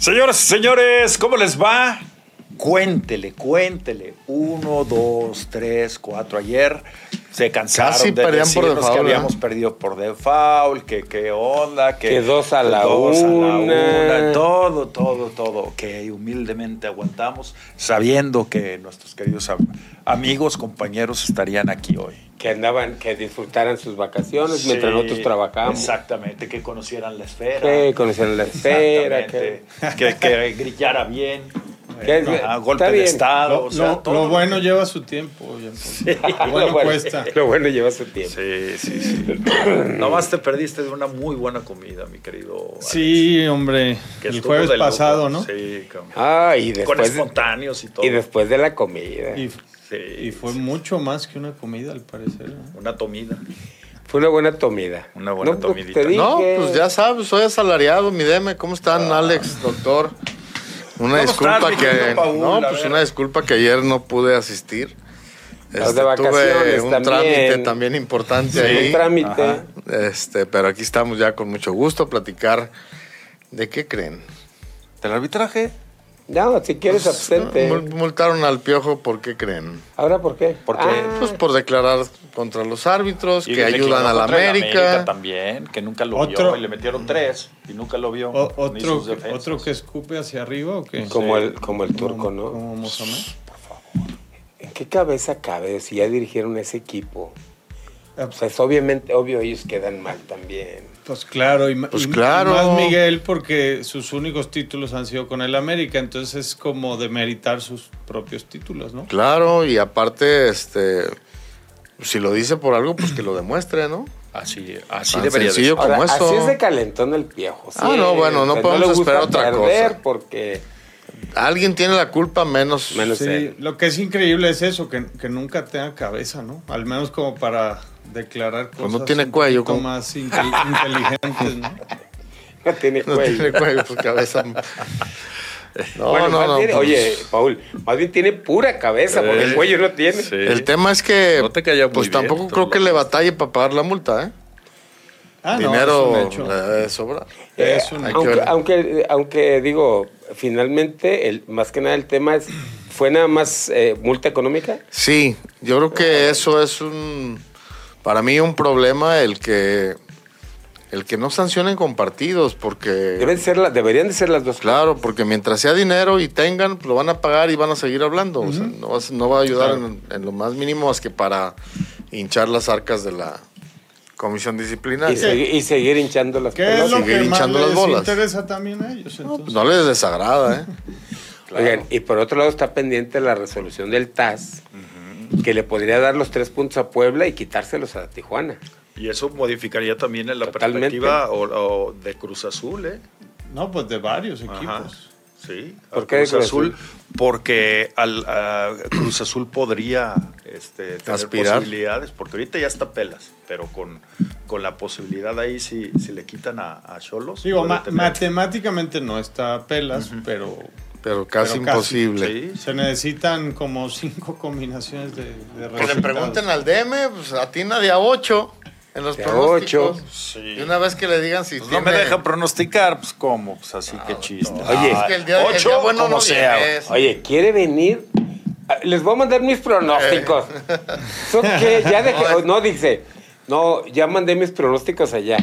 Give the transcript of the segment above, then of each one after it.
Señoras y señores, ¿cómo les va? Cuéntele, cuéntele. Uno, dos, tres, cuatro. Ayer se cansaron Casi de perdían por decirnos default, que ¿eh? habíamos perdido por default, que qué onda, que, Que dos a la dos a la una. todo, todo, todo. Que humildemente aguantamos, sabiendo que nuestros queridos am- amigos, compañeros estarían aquí hoy. Que andaban, que disfrutaran sus vacaciones mientras Sí, nosotros trabajamos. Exactamente, que conocieran la esfera. Que conocieran la esfera. Que, que, que grillara bien. Que- Ajá, golpe está de estado. Lo, o sea, lo- todo lo lo- bueno lleva su tiempo. Paul. Lo bueno lo, bueno, cuesta. Lo bueno lleva su tiempo. Sí, sí, sí. Nomás te perdiste de una muy buena comida, mi querido. Alex, Sí, hombre. que el jueves pasado, ¿no? Sí, cabrón. Ah, y Con después, de, espontáneos y todo. y después de la comida. Y, Sí, y fue mucho más que una comida, al parecer. ¿no? una tomida. Fue una buena comida. Una buena pues, tomidita. No, pues ya sabes, soy asalariado, mi deme. ¿Cómo están, Alex, doctor? Una ¿Cómo disculpa que Paul? no, pues una disculpa que ayer no pude asistir. Las Este, de vacaciones tuve un también. trámite también importante Un ahí. trámite. Ajá. Este, pero aquí estamos ya con mucho gusto a platicar. ¿De qué creen? ¿Del arbitraje? No, si quieres absente. Mul- Multaron al piojo, ¿por qué creen? ¿Ahora por qué? ¿Por qué? Ah, Pues por declarar contra los árbitros, Y que ayudan a la contra el América. también, que nunca lo Otro- vio. Y le metieron tres y nunca lo vio. O- otro, defensas. ¿Otro que escupe hacia arriba o qué? como, Sí. el, como el turco, Como- ¿no? Como Mohamed. ¿En qué cabeza cabe si ya dirigieron ese equipo? Ah, O sea, es obviamente, obvio, ellos quedan mal también. Pues claro, y, Pues y claro. más Miguel porque sus únicos títulos han sido con el América, entonces es como demeritar sus propios títulos, ¿no? Claro, y aparte, este, si lo dice por algo, pues que lo demuestre, ¿no? Así, así Tan debería de sencillo ser. como Ahora, eso. así es de calentón el viejo. Ah, no, bueno, no podemos le gusta esperar otra perder cosa. porque Alguien tiene la culpa menos. Menos Sí, él. lo que es increíble es eso, que, que nunca tenga cabeza, ¿no? Al menos como para declarar cosas Pues no tiene un cuello, como- más inte- inteligentes, ¿no? no tiene No cuello. tiene cuello, pues cabeza. No, Bueno, no, no. bien- pues, oye, Paul, más bien tiene pura cabeza, porque el cuello no tiene. sí. El tema es que, No te pues bien, tampoco creo que le batalle para pagar la multa, ¿eh? Ah, no, Dinero es un. Eh, Es un hay que aunque, ver. aunque, aunque digo, finalmente, el, más que nada el tema es, ¿fue nada más eh, multa económica? Sí, yo creo que eso es un, para mí un problema el que, el que no sancionen con partidos, porque, Deben ser la- deberían de ser las dos. claro, porque mientras sea dinero y tengan, lo van a pagar y van a seguir hablando. O sea, no, va, a- no va a ayudar en, en lo más mínimo más que para hinchar las arcas de la comisión Y, disciplinaria. segui- y seguir hinchando las ¿Qué es pelotas. lo seguir que más hinchando les las bolas. interesa también a ellos? No, pues no les desagrada, ¿eh? Oigan, y por otro lado está pendiente la resolución del TAS, que le podría dar los tres puntos a Puebla y quitárselos a Tijuana. Y eso modificaría también en la Totalmente. perspectiva o, o de Cruz Azul, ¿eh? No, pues de varios Ajá. Sí. ¿Por a qué Cruz Azul? Porque al, a Cruz Azul podría este, tener Aspirar. posibilidades, porque ahorita ya está pelas, pero con, con la posibilidad ahí, si, si le quitan a a Cholos. Digo, puede ma- tener- matemáticamente no está a pelas, pero Pero casi Pero casi, imposible. Sí. se necesitan como cinco combinaciones de, de Que le pregunten al DM, pues atina de a 8 en los De pronósticos. ocho. Sí. Y una vez que le digan si Pues no me deja pronosticar, pues cómo, pues así que chiste. Oye, Es que el día, el ocho, día bueno como no sea. viene. Oye, ¿quiere venir? Ah, Les voy a mandar mis pronósticos. ¿Eso qué? Ya dejé, No, no, dice, no, ya mandé mis pronósticos allá.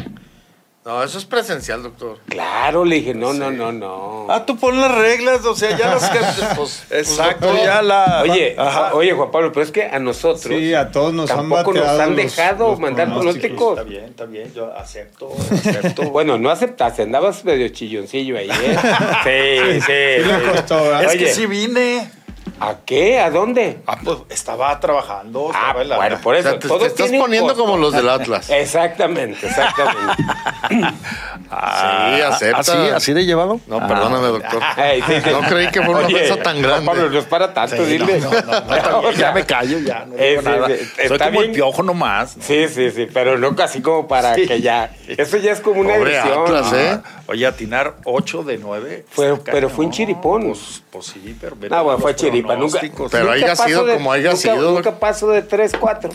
No, eso es presencial, doctor. Claro, le dije, no, no, no, no. Ah, tú pon las reglas, o sea, ya las que. Pues, Exacto, pues, ya la. Oye, Ajá. oye, Juan Pablo, pero es que a nosotros Sí, a todos nos han tampoco nos han dejado los mandar pronósticos. Está bien, está bien, yo acepto, acepto. Bueno, no aceptaste, andabas medio chilloncillo ahí, ¿eh? Sí, sí. Sí le costó, es Oye, que sí vine. ¿A qué? ¿A dónde? Ah, pues estaba trabajando. Ah, estaba en la- bueno, por o eso. sea, te, estás poniendo costo. como los del Atlas. Exactamente, exactamente. Ah, Sí, acepta. ¿Así, así de llevado? No, perdóname, doctor. Ay, sí, sí. No creí que fuera una Oye, cosa tan grande. Juan Pablo, no es para tanto, Sí, dile. no, no, no, no, ya me callo, ya. No digo nada. Soy está como el bien. piojo nomás. Sí, sí, sí, pero no casi como para que ya. Eso ya es como una Pobre agresión. Atlas, ¿eh? Ah, Oye, atinar 8 de 9. Fue- pero fue un chiripón. Pues, pues sí, pero. vete No, bueno, fue Nunca. Pero nunca haya sido como haya nunca- sido. Nunca paso de 3, 4.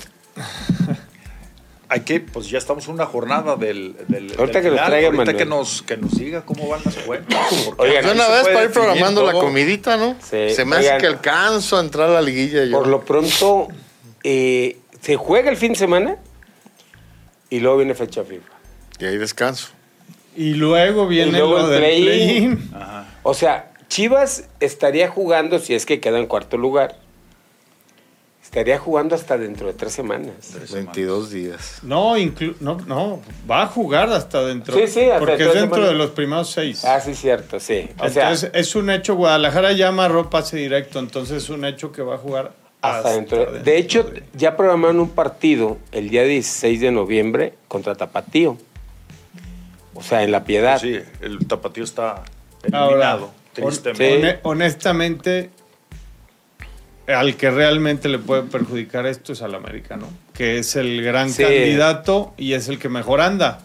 hay que, pues ya estamos en una jornada del, del Ahorita del que nos final. traiga Ahorita que nos, que nos diga cómo van las cuentas. Oigan, una vez para ir programando la comidita, ¿no? Sí. Se me hace que alcanzo a entrar a la liguilla yo. Por lo pronto, eh, se juega el fin de semana y luego viene fecha FIFA. Y ahí descanso. Y luego viene Y luego lo el play-in. O sea, Chivas estaría jugando, si es que queda en cuarto lugar, estaría jugando hasta dentro de tres semanas. 22 días. No, inclu- no, no, va a jugar hasta dentro. Sí, sí, hasta Porque dentro es de dentro de los primeros seis. Ah, sí, cierto, sí. O sea, entonces es un hecho, Guadalajara ya amarró pase directo, entonces es un hecho que va a jugar hasta dentro. De hecho, de- ya programaron un partido el día 16 de noviembre contra Tapatío. O sea, en La Piedad. Sí, el tapatío está Ahora, eliminado, tristemente. Honestamente, al que realmente le puede perjudicar esto es al América, ¿no? Que es el gran Sí. candidato y es el que mejor anda.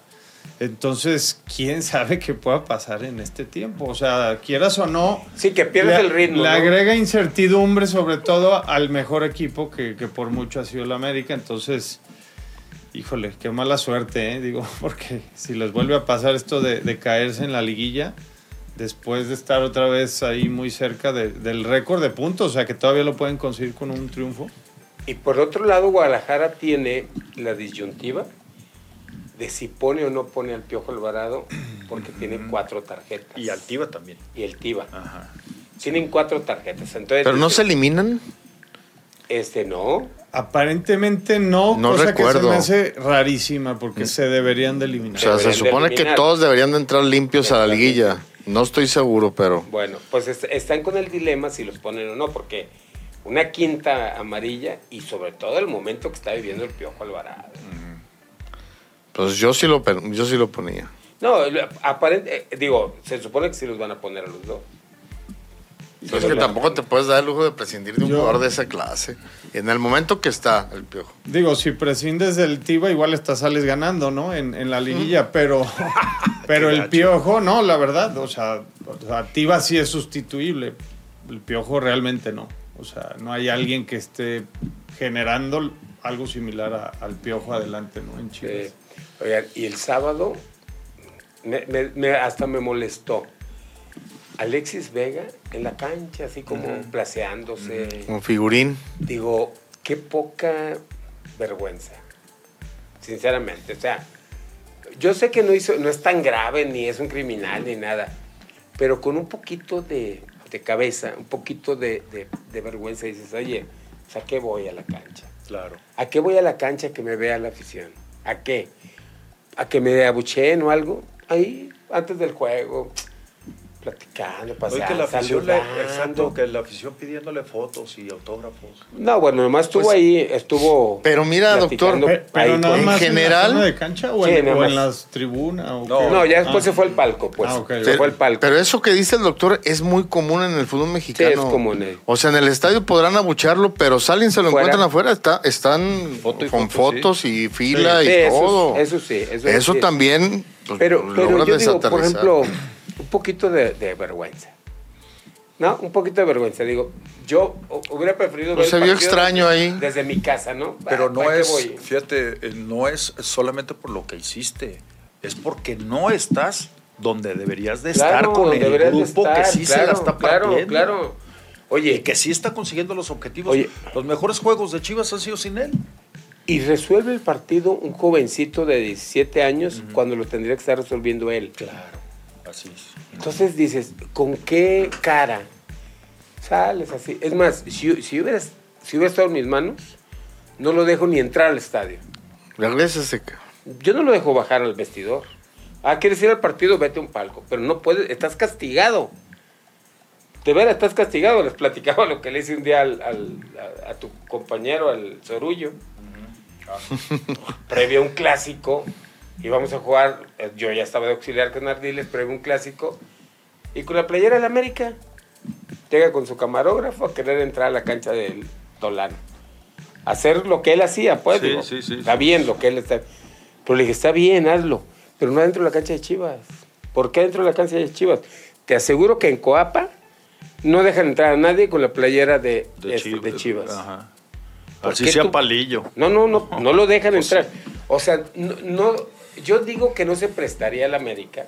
Entonces, ¿quién sabe qué pueda pasar en este tiempo? O sea, quieras o no, Sí, que pierdes le, el ritmo. le ¿no? agrega incertidumbre sobre todo al mejor equipo que, que por mucho ha sido el América. Entonces, híjole, qué mala suerte, ¿eh? Digo, porque si les vuelve a pasar esto de, de caerse en la liguilla, después de estar otra vez ahí muy cerca de- del récord de puntos, o sea que todavía lo pueden conseguir con un triunfo. Y por otro lado, Guadalajara tiene la disyuntiva de si pone o no pone al Piojo Alvarado, porque tiene cuatro tarjetas. Y Altiva también. Y el Tiva. Ajá. Tienen cuatro tarjetas. Entonces, Pero no dice, se eliminan. Este no. Aparentemente no, No cosa recuerdo. que se me hace rarísima porque se deberían de O eliminar. sea, se Deberían supone que todos deberían de entrar limpios a la liguilla. No estoy seguro, pero... Bueno, pues est- están con el dilema si los ponen o no, porque una quinta amarilla y sobre todo el momento que está viviendo el Piojo Alvarado. Pues yo sí lo, yo sí lo ponía. No, aparente, eh, digo, se supone que sí los van a poner a los dos. Pero es que tampoco te puedes dar el lujo de prescindir de un Yo- jugador de esa clase. En el momento que está el piojo. Digo, si prescindes del Tiva, igual hasta sales ganando, ¿no? En, en la liguilla, pero, pero el gacho. Piojo, no, la verdad. O sea, o sea, Tiva sí es sustituible. El Piojo realmente no. O sea, no hay alguien que esté generando algo similar a- al Piojo adelante, ¿no? En Chivas. Eh, oigan, y el sábado me- me- me- hasta me molestó. Alexis Vega en la cancha, así como placeándose. Como figurín. Digo, qué poca vergüenza. Sinceramente, o sea, yo sé que no hizo, no es tan grave, ni es un criminal, ni nada, pero con un poquito de, de cabeza, un poquito de, de- de vergüenza, dices, oye, pues, ¿a qué voy a la cancha? Claro. ¿A qué voy a la cancha que me vea la afición? ¿A qué? ¿A que me abucheen o algo? Ahí, antes del juego, platicando, Oye, paseando, que la afición, le- exacto, que la afición pidiéndole fotos y autógrafos. No, bueno, nomás estuvo Pues, ahí, estuvo. pero mira, doctor, Pe- Pero ahí nada con- más en en la general- de cancha o, Sí, en, o en las tribunas. ¿o No, ya después Ah. se fue el palco, pues. Ah, ok, Se ok. fue el palco. Pero eso que dice el doctor es muy común en el fútbol mexicano. Sí, es común, eh. O sea, en el estadio podrán abucharlo, pero salen, se lo Fuera. encuentran afuera. Está, están Foto y con foto, fotos y fila Sí, y eso, todo. eso sí, eso, Eso sí. también pues, Pero, pero yo digo, por ejemplo, un poquito de, de vergüenza. ¿No? Un poquito de vergüenza. Digo, yo hu- hubiera preferido Pues ver se vio extraño desde, ahí. Desde mi casa, ¿no? Pero no ¿para qué es, voy? fíjate, eh, no es solamente por lo que hiciste, es porque no estás donde deberías de estar Claro, con el grupo estar, que sí se claro, la está claro, partiendo. Claro, Oye, Y que sí está consiguiendo los objetivos. Oye. los mejores juegos de Chivas han sido sin él. y resuelve el partido un jovencito de 17 años cuando lo tendría que estar resolviendo él. Claro, así es. Entonces dices, ¿con qué cara sales así? Es más, si, si, hubieras, si hubiera estado en mis manos, no lo dejo ni entrar al estadio. Regrésese. Yo no lo dejo bajar al vestidor. Ah, ¿quieres ir al partido? Vete a un palco. Pero no puedes, estás castigado. De veras, estás castigado. Les platicaba lo que le hice un día al- al- a, a tu compañero, al Sorullo. Previo a un clásico, íbamos a jugar, eh, yo ya estaba de auxiliar con Ardiles, a un clásico, y con la playera del América, llega con su camarógrafo a querer entrar a la cancha del Tolán. Hacer lo que él hacía, pues. Sí, digo, sí, sí, está bien lo que él está. Pero le dije, está bien, hazlo. Pero no dentro de la cancha de Chivas. ¿Por qué dentro de la cancha de Chivas? Te aseguro que en Coapa no dejan entrar a nadie con la playera de, De, este, Chivas. de Chivas. Ajá. ¿Por Así sea tú- palillo. No, no, no, no lo dejan Pues entrar. O sea, no, no- yo digo que no se prestaría al América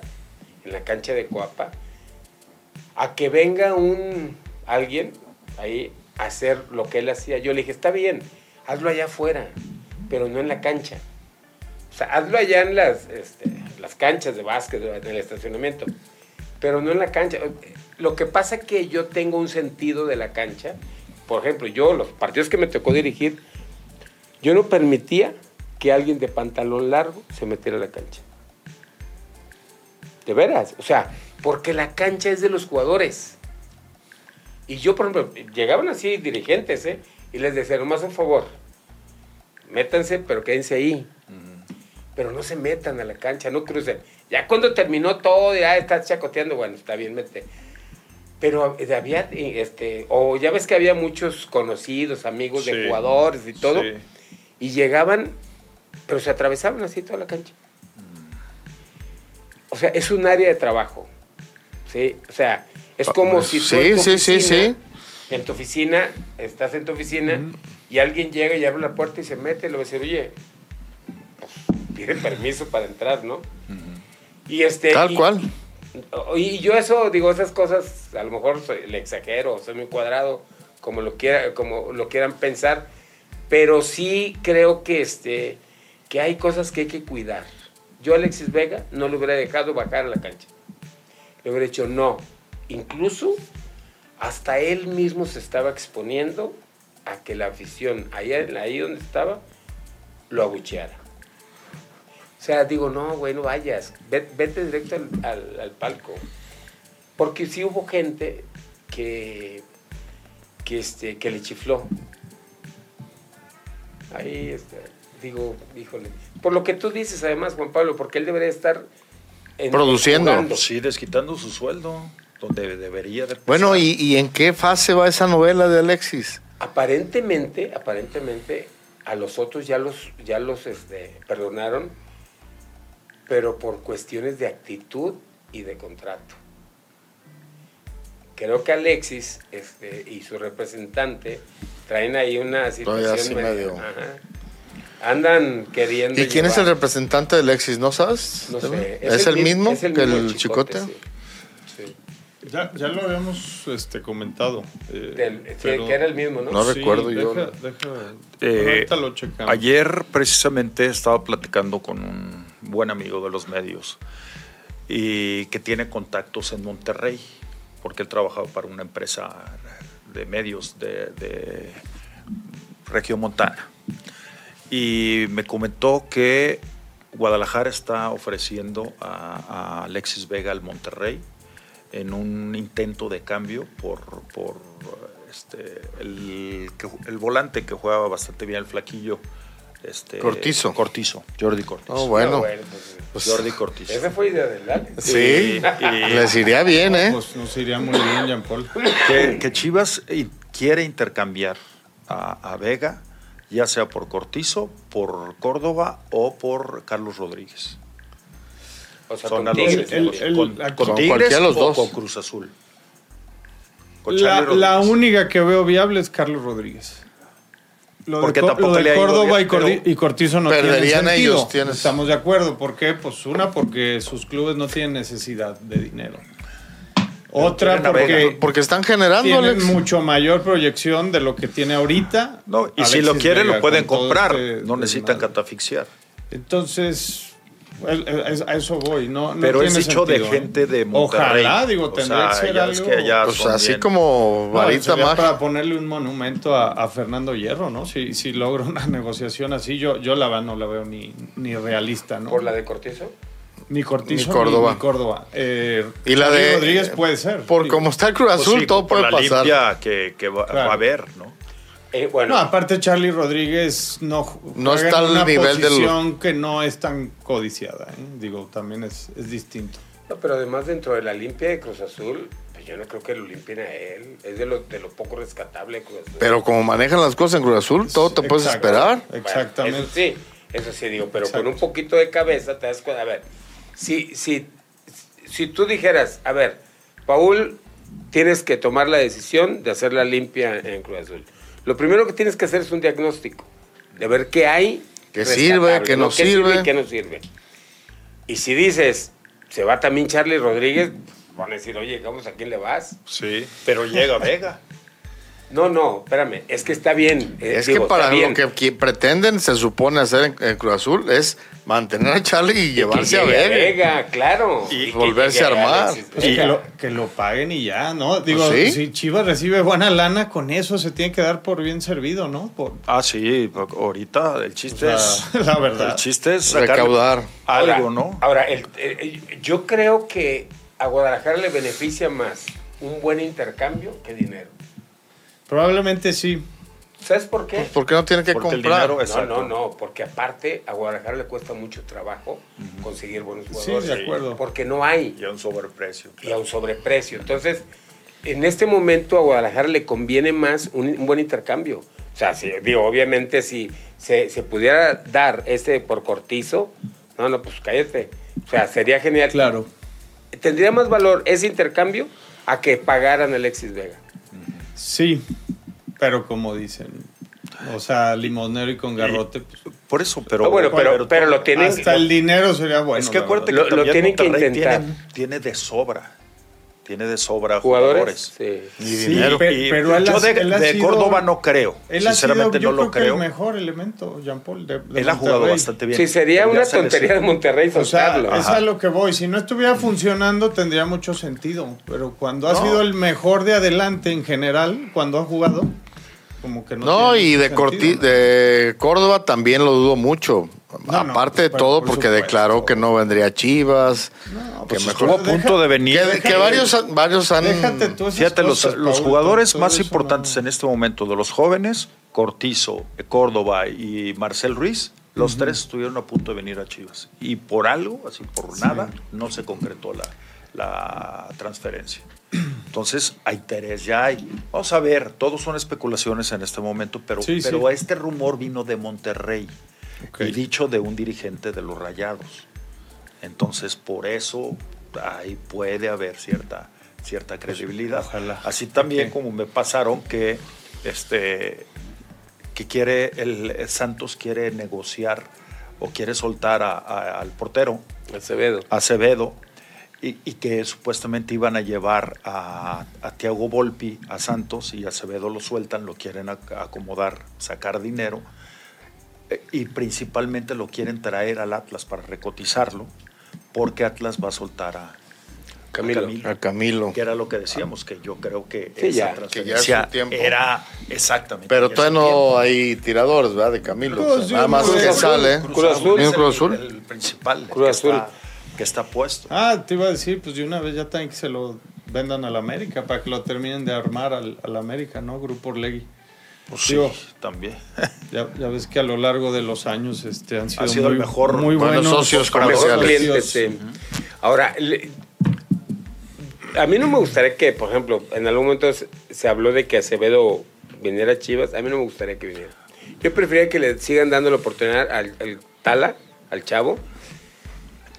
en la cancha de Coapa a que venga un alguien ahí a hacer lo que él hacía. Yo le dije, está bien, hazlo allá afuera, pero no en la cancha. O sea, hazlo allá en las, este, las canchas de básquet, en el estacionamiento, pero no en la cancha. Lo que pasa es que yo tengo un sentido de la cancha. Por ejemplo, yo, los partidos que me tocó dirigir, yo no permitía que alguien de pantalón largo se metiera a la cancha. De veras, o sea, porque la cancha es de los jugadores. Y yo, por ejemplo, llegaban así dirigentes, ¿eh? Y les decía, nomás un favor, métanse, pero quédense ahí. Pero no se metan a la cancha, no crucen. Ya cuando terminó todo, ya estás chacoteando, bueno, está bien, mete. Pero eh, había, eh, este, o ya ves que había muchos conocidos, amigos Sí, de jugadores y todo, sí. y llegaban, pero se atravesaban así toda la cancha. O sea, es un área de trabajo. ¿sí? O sea, es como pues, si tú sí, en tu sí, sí, oficina- sí. En tu oficina, estás en tu oficina y alguien llega y abre la puerta y se mete y le va a decir, oye, pues, pide permiso para entrar, ¿no? Y este, Tal y- cual. y yo eso, digo, esas cosas, a lo mejor soy- le exagero, soy muy cuadrado, como lo, quiera, como lo quieran pensar, pero sí creo que, este, que hay cosas que hay que cuidar. Yo Alexis Vega no le hubiera dejado bajar a la cancha. Le hubiera dicho no. Incluso hasta él mismo se estaba exponiendo a que la afición, ahí, ahí donde estaba, lo abucheara. O sea, digo, no, güey, no vayas. Ve- Vete directo al, al- al palco. Porque sí hubo gente que, que, este, que le chifló. Ahí, este, digo, híjole. Por lo que tú dices, además, Juan Pablo, porque él debería estar en- Produciendo. jugando. Pues sí, desquitando su sueldo, donde debería de Bueno. ¿y, y en qué fase va esa novela de Alexis? Aparentemente, aparentemente, a los otros ya los, ya los este, perdonaron, pero por cuestiones de actitud y de contrato. Creo que Alexis este, y su representante traen ahí una Todavía situación así medio- ajá. Andan queriendo. ¿Y quién es el representante de Alexis? ¿No sabes? No sé. ¿Es, el mi- mismo es el que mismo el chicote? sí. Sí. Ya, ya lo habíamos este, comentado. eh, Del- sí, pero- que era el mismo, ¿no? No recuerdo yo. Deja, deja- Eh, ahorita lo checamos. Ayer precisamente estaba platicando con un buen amigo de los medios y que tiene contactos en Monterrey, porque él trabajaba para una empresa de medios de, de región montana. Y me comentó que Guadalajara está ofreciendo a, a Alexis Vega al Monterrey en un intento de cambio por, por este, el, el volante que jugaba bastante bien el flaquillo. Este, Cortizo. Cortizo, Jordi Cortizo. Oh, bueno. No, bueno, pues, Pues, Jordi Cortizo. esa fue idea del Alex. sí, Y- y- les iría bien, ¿eh? Pues nos iría muy bien, Jean Paul. que, que Chivas quiere intercambiar a, a Vega, ya sea por Cortizo, por Córdoba o por Carlos Rodríguez. O sea, Son con a los- Tigres, el- el- con, la- con con Tigres cualquiera de los o dos. con Cruz Azul. Con La, única que veo viable es Carlos Rodríguez. Lo Porque de, tampoco lo de le Córdoba bien, y, Cordi- y Cortizo no perderían tienen sentido. ellos, tienes- Estamos de acuerdo. ¿Por qué? Pues una, porque sus clubes no tienen necesidad de dinero. Otra, porque Porque están generando, mucho mayor proyección de lo que tiene ahorita. No, y si lo quieren, Vega, lo pueden todo comprar. este no necesitan catafixiar. Entonces, a eso voy. No, no Pero es tiene dicho de sentido, ¿eh? gente de Monterrey. Ojalá, digo, O tendría sea, que ser algo. que allá Pues son así bien- como varita mágica. para ponerle un monumento a, a Fernando Hierro, ¿no? Si, si logra una negociación así, yo, yo la verdad no la veo ni, ni realista, ¿no? Por la de Cortizo. Ni Cortizo Ni Córdoba. Ni, Córdoba. Eh, Y la Charlie de- Rodríguez puede ser. Por Digo, como está el Cruz Pues Azul, sí, todo por puede la pasar. limpia que, que va, Claro. va a haber, ¿no? Eh, bueno, No, aparte Charlie Rodríguez no, No está en al una nivel del- posición que no es tan codiciada. ¿eh? Digo, también es, es distinto. no, pero además dentro de la limpia de Cruz Azul, pues yo no creo que lo limpien a él. Es de lo, de lo poco rescatable de Cruz Azul. Pero como manejan las cosas en Cruz Azul, todo te puedes Exacto. esperar. Bueno, Exactamente. Eso sí, eso sí digo, pero Exacto. con un poquito de cabeza te das cuenta. A ver, si, si, si tú dijeras, a ver, Paul, tienes que tomar la decisión de hacer la limpia en Cruz Azul. Lo primero que tienes que hacer es un diagnóstico, de ver qué hay Que sirve, que no ¿Qué sirve. y qué no sirve. Y si dices, se va también Charlie Rodríguez, van a decir, oye, vamos, ¿a quién le vas? Sí, pero llega Vega. No, no, espérame, es que está bien. eh, Es digo, que para lo que pretenden, se supone hacer en, en Cruz Azul, es mantener a Charlie y Que llevarse a llegue Vega. claro. Y que volverse a armar. Alexis Pues que, Vega. lo, que lo paguen y ya, ¿no? Digo, ¿Sí? si Chivas recibe buena lana, con eso se tiene que dar por bien servido, ¿no? Por, Ah, sí, ahorita el o chiste sea, es. la verdad. El chiste es Recaudar. Ahora- algo, ¿no? Ahora, el- eh, yo creo que a Guadalajara le beneficia más un buen intercambio que dinero. Probablemente sí. ¿Sabes por qué? ¿Por qué no tienen que Porque el comprar? dinero No, no, no, porque aparte a Guadalajara le cuesta mucho trabajo conseguir buenos Sí, jugadores. de acuerdo. Porque no hay Y a un sobreprecio. y a un sobreprecio. Entonces, en este momento a Guadalajara le conviene más un, un buen intercambio. O sea, si, digo, obviamente si se, se pudiera dar este por cortizo, no, no, pues cállate. O sea, sería genial. Claro. Tendría más valor ese intercambio a que pagaran a Alexis Vega. Sí, pero como dicen, o sea, limonero y con garrote, pues, Por eso, pero. Ah, bueno, pero- pero lo tienen- hasta el dinero sería bueno. es que acuérdate que Lo- lo tienen que intentar. Tiene, tiene de sobra. Tiene de sobra ¿Jugadores? jugadores. Sí. Y Sí, dinero. Y pero él yo ha- de, él ha de sido- Córdoba no creo. Él ha sido, Sinceramente yo no creo lo que creo. el mejor elemento, Jean Paul. De, de Él ha jugado Monterrey. bastante bien. Sí, sería Pero una tontería de Monterrey O sea, es a lo que voy. Si no estuviera funcionando, tendría mucho sentido. Pero cuando ha No. sido el mejor de adelante en general, cuando ha jugado, como que no. No, y de, sentido, Corti- ¿no? de Córdoba también lo dudo mucho. No, no, Aparte de todo, por porque supuesto. declaró que no vendría a Chivas. No, que pues mejor- Estuvo a punto de venir. Que, que varios, varios han. Fíjate, los, cosas, los Paul, jugadores más importantes no- en este momento de los jóvenes, Cortizo, Córdoba y Marcel Ruiz, los tres estuvieron a punto de venir a Chivas. Y por algo, así por nada, no se concretó la, la transferencia. Entonces, hay interés, ya hay. Vamos a ver, todos son especulaciones en este momento, pero, Sí, pero sí. este rumor vino de Monterrey Y dicho de un dirigente de los Rayados. Entonces, por eso ahí puede haber cierta, cierta credibilidad. ojalá. Así también como me pasaron que este que quiere el, el Santos quiere negociar o quiere soltar a- a- al portero Acevedo. Acevedo y, y que supuestamente iban a llevar a, a Tiago Volpi a Santos y Acevedo lo sueltan, lo quieren ac- acomodar, sacar dinero y principalmente lo quieren traer al Atlas para recotizarlo porque Atlas va a soltar a a Camilo. A Camilo. que era lo que decíamos, que yo creo que Sí, esa ya, que ya es transferencia era exactamente. Pero todavía su tiempo. no hay tiradores, ¿verdad? De Camilo. Pues O sea, nada más no que sale. Cruz Azul. ¿Mismo Cruz el- Azul? El, principal, el Cruz que, Azul. Está, que está puesto. Ah, te iba a decir, pues de una vez ya también que se lo vendan al América para que lo terminen de armar al, al América, ¿no? Grupo Orlegui. Pues sí, digo, también. Ya, ya ves que a lo largo de los años este, han sido, sido el muy, mejor- muy buenos buenos socios Mejor comerciales. cliente, sí. Ahora, le- a mí no me gustaría que, por ejemplo, en algún momento se, se habló de que Acevedo viniera a Chivas. A mí no me gustaría que viniera. Yo preferiría que le sigan dando la oportunidad al, al Tala, al chavo.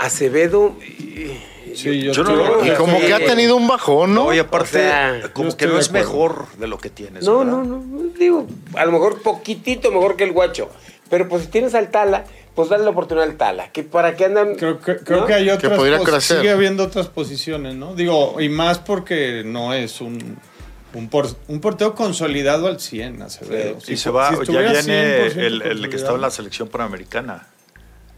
Acevedo. y- Sí, yo, Yo no lo- Y como que ha tenido un bajón, ¿no? No, y aparte, O sea, como que no es mejor de lo que tienes. No, ¿verdad? no, no. Digo, a lo mejor poquitito mejor que el guacho. Pero pues si tienes al Tala, pues dale la oportunidad al Tala. Que para qué andan. Creo, que, creo ¿no? que hay otras podría pos- crecer. Sigue habiendo otras posiciones, ¿no? Digo, y más porque no es un, un, por- un portero consolidado al 100, Acevedo. Y Si se va, si ya viene 100% el, el que estaba en la selección panamericana.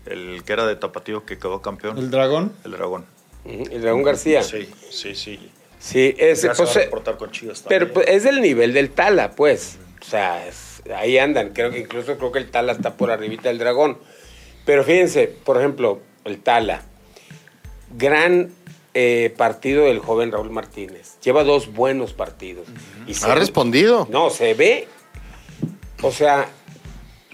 El que era de Tapatío que quedó campeón. ¿El dragón? El dragón. El Dragón García. Sí, Sí, sí, sí. se va pues, a reportar con Chivas pero pues, es del nivel del Tala, pues. O sea, es- ahí andan. Creo que incluso creo que el Tala está por arribita del Dragón. Pero fíjense, por ejemplo, el Tala. Gran eh, partido del joven Raúl Martínez. Lleva dos buenos partidos. Y se- Ha respondido. No, se ve. O sea,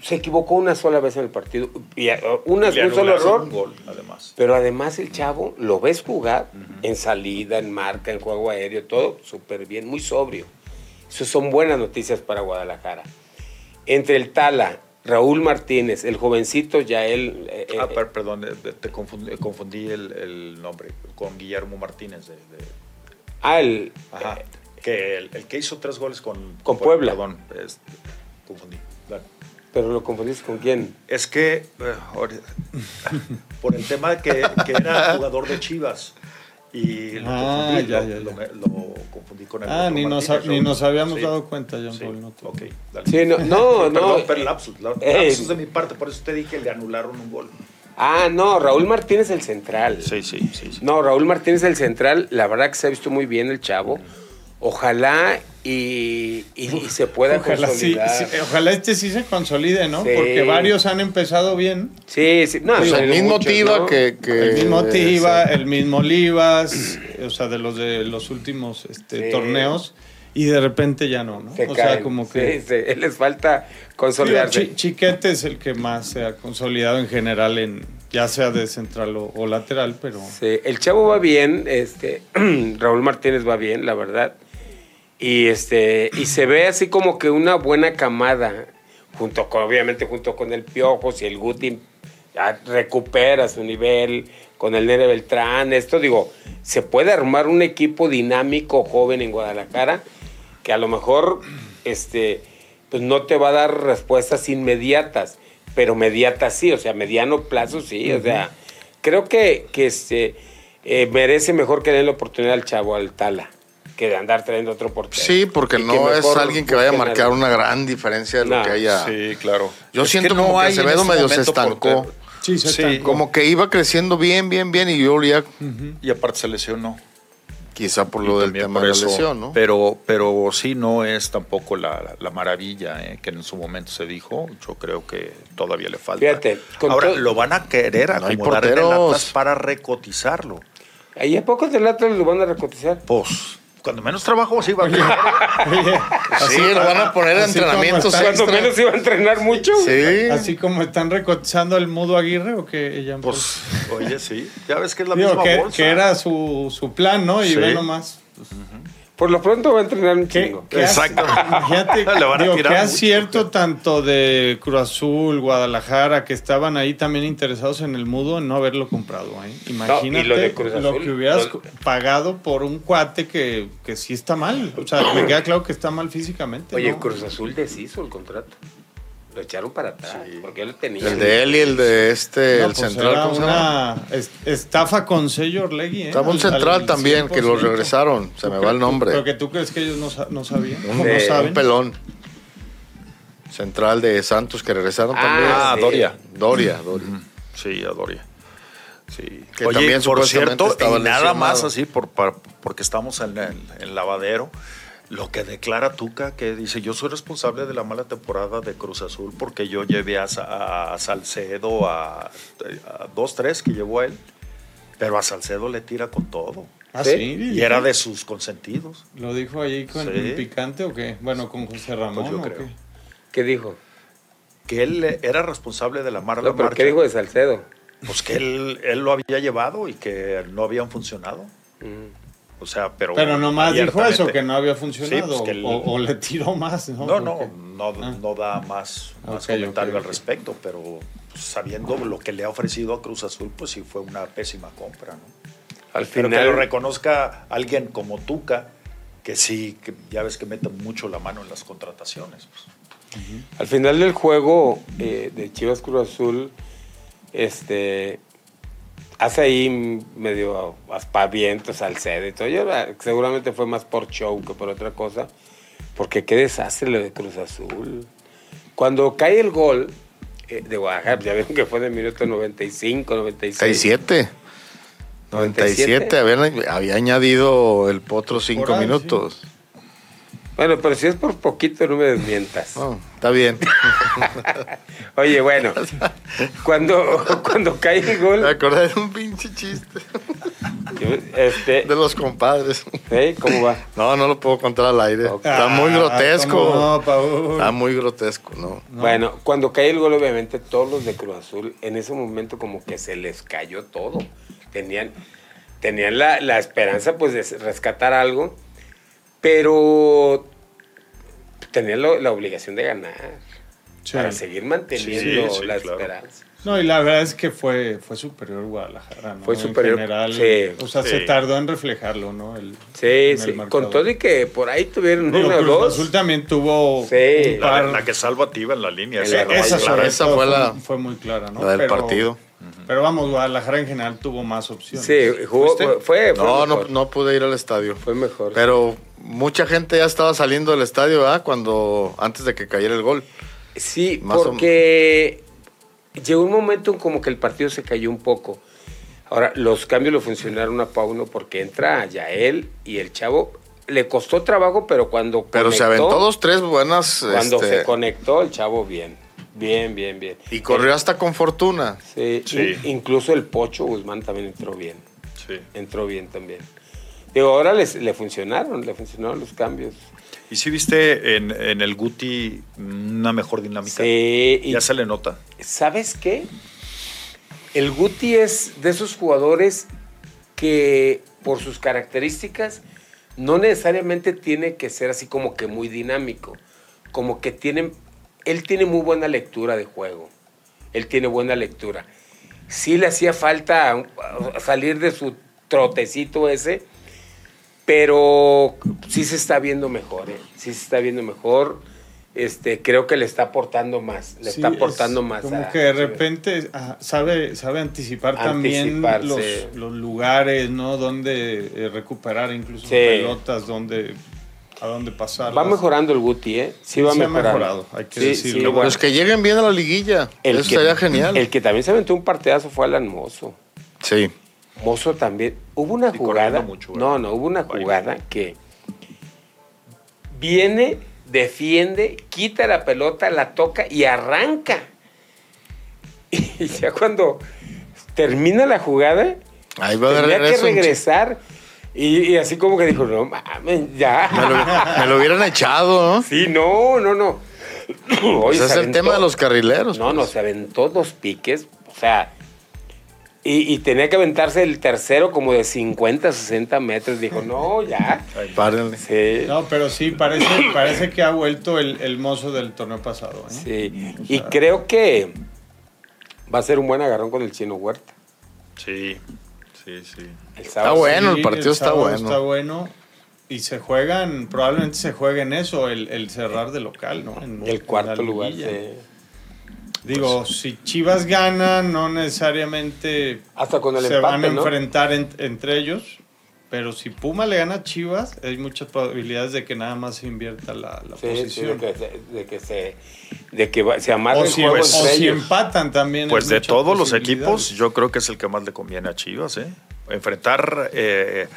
se equivocó una sola vez en el partido. Y, eh, una, un solo error. un gol, además. Pero además el chavo lo ves jugar en salida, en marca, en juego aéreo, todo súper bien, muy sobrio. Eso son buenas noticias para Guadalajara. Entre el Tala, Raúl Martínez, el jovencito Yael. eh, Ah, eh, per- perdón, eh, te confundí, confundí el, el nombre con Guillermo Martínez. De, de- ah, el- ajá, que el, el que hizo tres goles con, Con Puebla. Perdón, es- confundí. Claro. Pero lo confundiste con quién. Es que, eh, por el tema de que, que era jugador de Chivas. Y lo, Ah, confundí, ya, lo- ya, lo- ya. lo confundí con el Ah, ni nos, Martínez, ni nos habíamos Sí. dado cuenta, Jean Sí, Paul. No te- ok, dale. Sí, no, no, no. Perdón, pero lapsus, la- Eh, lapsus de mi parte, por eso te dije que le anularon un gol. Ah, no, Raúl Martínez el central. Sí, sí, sí. sí. No, Raúl Martínez el central, la verdad que se ha visto muy bien el chavo. Ojalá y, y- y se pueda Ojalá, consolidar. sí, ojalá este sí se consolide, ¿no? Sí. Porque varios han empezado bien. Sí, sí. No, Pues el mismo muchos, Tiva ¿no? que, que- El mismo Tiva, el mismo Olivas, o sea, de los de los últimos este, Sí. torneos, y de repente ya no, ¿no? Se o caen. sea, como que... Sí, sí, les falta consolidarse. Chi- Chiquete es el que más se ha consolidado en general, en ya sea de central o, o lateral, pero... Sí, el chavo va bien, este, Raúl Martínez va bien, la verdad. Y este, y se ve así como que una buena camada, junto con, obviamente junto con el Piojo, si el Guti recupera su nivel, con el Nere Beltrán, esto digo, se puede armar un equipo dinámico, joven en Guadalajara, que a lo mejor este, pues no te va a dar respuestas inmediatas, pero mediatas sí, o sea, mediano plazo sí, o sea, creo que, que este, eh, merece mejor que den la oportunidad al chavo, al Tala, que de andar trayendo otro portero. Sí, porque Y que no es alguien que vaya a marcar una gran diferencia de lo No, que haya. Sí, claro. Yo Es siento no como que hay en Acevedo este medio se estancó. portero. Sí, se Sí, estancó. Como que iba creciendo bien, bien, bien y yo ya Y aparte se lesionó. quizá por Y lo del tema de la lesión, ¿no? Pero, pero sí no es tampoco la, la maravilla eh, que en su momento se dijo. Yo creo que todavía le falta. Fíjate, con Ahora todo- lo van a querer No hay acomodar en el porteros. Atlas para recotizarlo. ¿Ahí a pocos del Atlas lo van a recotizar? Pues, cuando menos trabajo sí va a Sí, lo van a poner en entrenamientos está- Cuando menos iba a entrenar mucho. Sí. así como están recotizando el Mudo Aguirre o que Paul? Pues, oye, sí. Ya ves que es la Digo, misma que, bolsa. que era su, su plan, ¿no? Y Sí. ve nomás. Por lo pronto va a entrenar un ¿Qué, chingo. Exacto. imagínate, Le van a digo, tirar qué mucho, acierto tanto de Cruz Azul, Guadalajara, que estaban ahí también interesados en el mudo en no haberlo comprado. ¿eh? Imagínate lo de Cruz Azul, que hubieras lo- pagado por un cuate que, que sí está mal. O sea, me queda claro que está mal físicamente. Oye, ¿no? Cruz Azul deshizo el contrato. Lo echaron para atrás, porque él tenía. El de él y el de este, No, el pues central, era ¿cómo se llama? una es- estafa con sello Orlegui. ¿eh? Estaba un Al- central al también, que lo 100%. regresaron. Se me va el nombre. Pero que tú crees que ellos no, no sabían. Un, ¿O no de- saben? un pelón. Central de Santos que regresaron Ah, también. Ah, sí. Doria. Doria, Doria. Sí, a Doria. Sí. Que Oye, también por supuestamente cierto, y nada lesionado. más así, por, par- porque estamos en el en lavadero, lo que declara Tuca, que dice, yo soy responsable de la mala temporada de Cruz Azul porque yo llevé a, Sa- a Salcedo a, a dos, tres que llevó a él, pero a Salcedo le tira con todo. Ah, ¿Sí? sí. Y era de sus consentidos. ¿Lo dijo ahí con Sí. picante o qué? Bueno, con José Ramón. Pues yo ¿o creo. qué? ¿Qué dijo? Que él era responsable de la mala No, pero marcha. ¿qué dijo de Salcedo? Pues que él, él lo había llevado y que no habían funcionado. Mm. O sea, pero. Pero nomás dijo eso, que no había funcionado. Sí, pues que el- o, o le tiró más, ¿no? No, no, Ah. no da más, más Ok, comentario al respecto, pero pues, sabiendo lo que le ha ofrecido a Cruz Azul, pues sí fue una pésima compra, ¿no? Al Pero final. que lo reconozca alguien como Tuca, que sí, que ya ves que mete mucho la mano en las contrataciones. pues. Al final del juego eh, de Chivas Cruz Azul, este hace ahí medio aspavientos al sede y todo. Yo, ah, seguramente fue más por show que por otra cosa, porque qué desastre lo de Cruz Azul. Cuando cae el gol eh, de Guadalajara, ya vieron que fue de minuto 95, 96. 97. 97. Habían, había añadido el potro cinco Por ahí, minutos. Bueno, pero si es por poquito, no me desmientas. Oh, está bien. Oye, bueno, cuando, cuando cae el Me gol, acordé de un pinche chiste este, de los compadres. ¿eh? ¿cómo va? No, no lo puedo contar al aire. Está muy Ah, grotesco. ¿cómo No, Paul. Está muy grotesco, ¿no? Bueno, cuando cae el gol, obviamente todos los de Cruz Azul, en ese momento como que se les cayó todo. Tenían, tenían la, la esperanza pues de rescatar algo, pero tenían lo- la obligación de ganar Sí. para seguir manteniendo Sí, sí, la claro. esperanza. No, y la verdad es que fue, fue superior Guadalajara, ¿no? Fue En superior, general, sí. O sea, se tardó en reflejarlo, ¿no? El- Sí, en el sí. marcador. Con todo y que por ahí tuvieron Digo, una o Cruz dos. Azul también tuvo Sí. un La, par. la que salva Tiva en la línea. Esa esa, fue la- fue muy clara, ¿no? La del Pero- partido. Pero vamos, Guadalajara en general tuvo más opciones. Sí, jugó, fue, fue No, no, mejor. no pude ir al estadio. Fue mejor. Pero mucha gente ya estaba saliendo del estadio, ¿verdad? Cuando, antes de que cayera el gol. Sí, Más o- porque llegó un momento en como que el partido se cayó un poco. Ahora, los cambios lo funcionaron a Pauno porque entra Yael y el chavo le costó trabajo, pero cuando Pero se aventó dos, tres buenas. Cuando este, se conectó el chavo bien, bien, bien, bien. y corrió hasta con fortuna. Sí, Sí. in- incluso el Pocho Guzmán también entró bien, Sí. entró bien también. Digo, ahora les, le funcionaron, le funcionaron los cambios. ¿Y si viste en, en el Guti una mejor dinámica? Sí, y Ya se le nota. ¿Sabes qué? El Guti es de esos jugadores que por sus características no necesariamente tiene que ser así como que muy dinámico, como que tiene, él tiene muy buena lectura de juego, él tiene buena lectura. Sí le hacía falta uh, salir de su trotecito ese, pero sí se está viendo mejor, ¿eh? sí se está viendo mejor. Este, creo que le está aportando más, le Sí, está aportando es más. Como a- que de repente ah, sabe, sabe anticipar también los, los lugares, ¿no? Donde eh, recuperar incluso Sí. pelotas, donde, a dónde pasar. Va mejorando el Guti, ¿eh? Sí, va Sí ha mejorando. mejorado, hay que decirlo. bueno. Pues que lleguen bien a la liguilla. Eso sería genial. El que también se aventó un partidazo fue Alan Mozo. Sí. Mozo también. Hubo una Y jugada. no, no, hubo una jugada que viene, defiende, quita la pelota, la toca y arranca. Y ya cuando termina la jugada, Ahí va tenía que regresar. Y, y así como que dijo, no mames, ya. Me lo, me lo hubieran echado, ¿no? Sí, no, no, no. Oye, Pues es el tema de los carrileros. No, no, pues. se aventó dos piques, o sea, y, y tenía que aventarse el tercero como de 50, 60 metros. Dijo, no, ya. Párenle. Sí, No, pero sí, parece, parece que ha vuelto el, el mozo del torneo pasado. ¿eh? sí. Y creo que va a ser un buen agarrón con el chino Huerta. Sí, sí, sí. El Está bueno, Sí, el partido está bueno. Está bueno. Y se juegan, probablemente se juegue en eso, el, el cerrar de local, ¿no? En- El cuarto lugar. Digo, si Chivas gana, no necesariamente Hasta con el se empate, van a ¿no? enfrentar en- entre ellos. Pero si Puma le gana a Chivas, hay muchas probabilidades de que nada más se invierta la, la Sí, sí, de posición. que, se- de que se, de que se amarre o el si, juego o entre si ellos. empatan también. Pues de todos los equipos, yo creo que es el que más le conviene a Chivas, ¿eh? Enfrentar eh,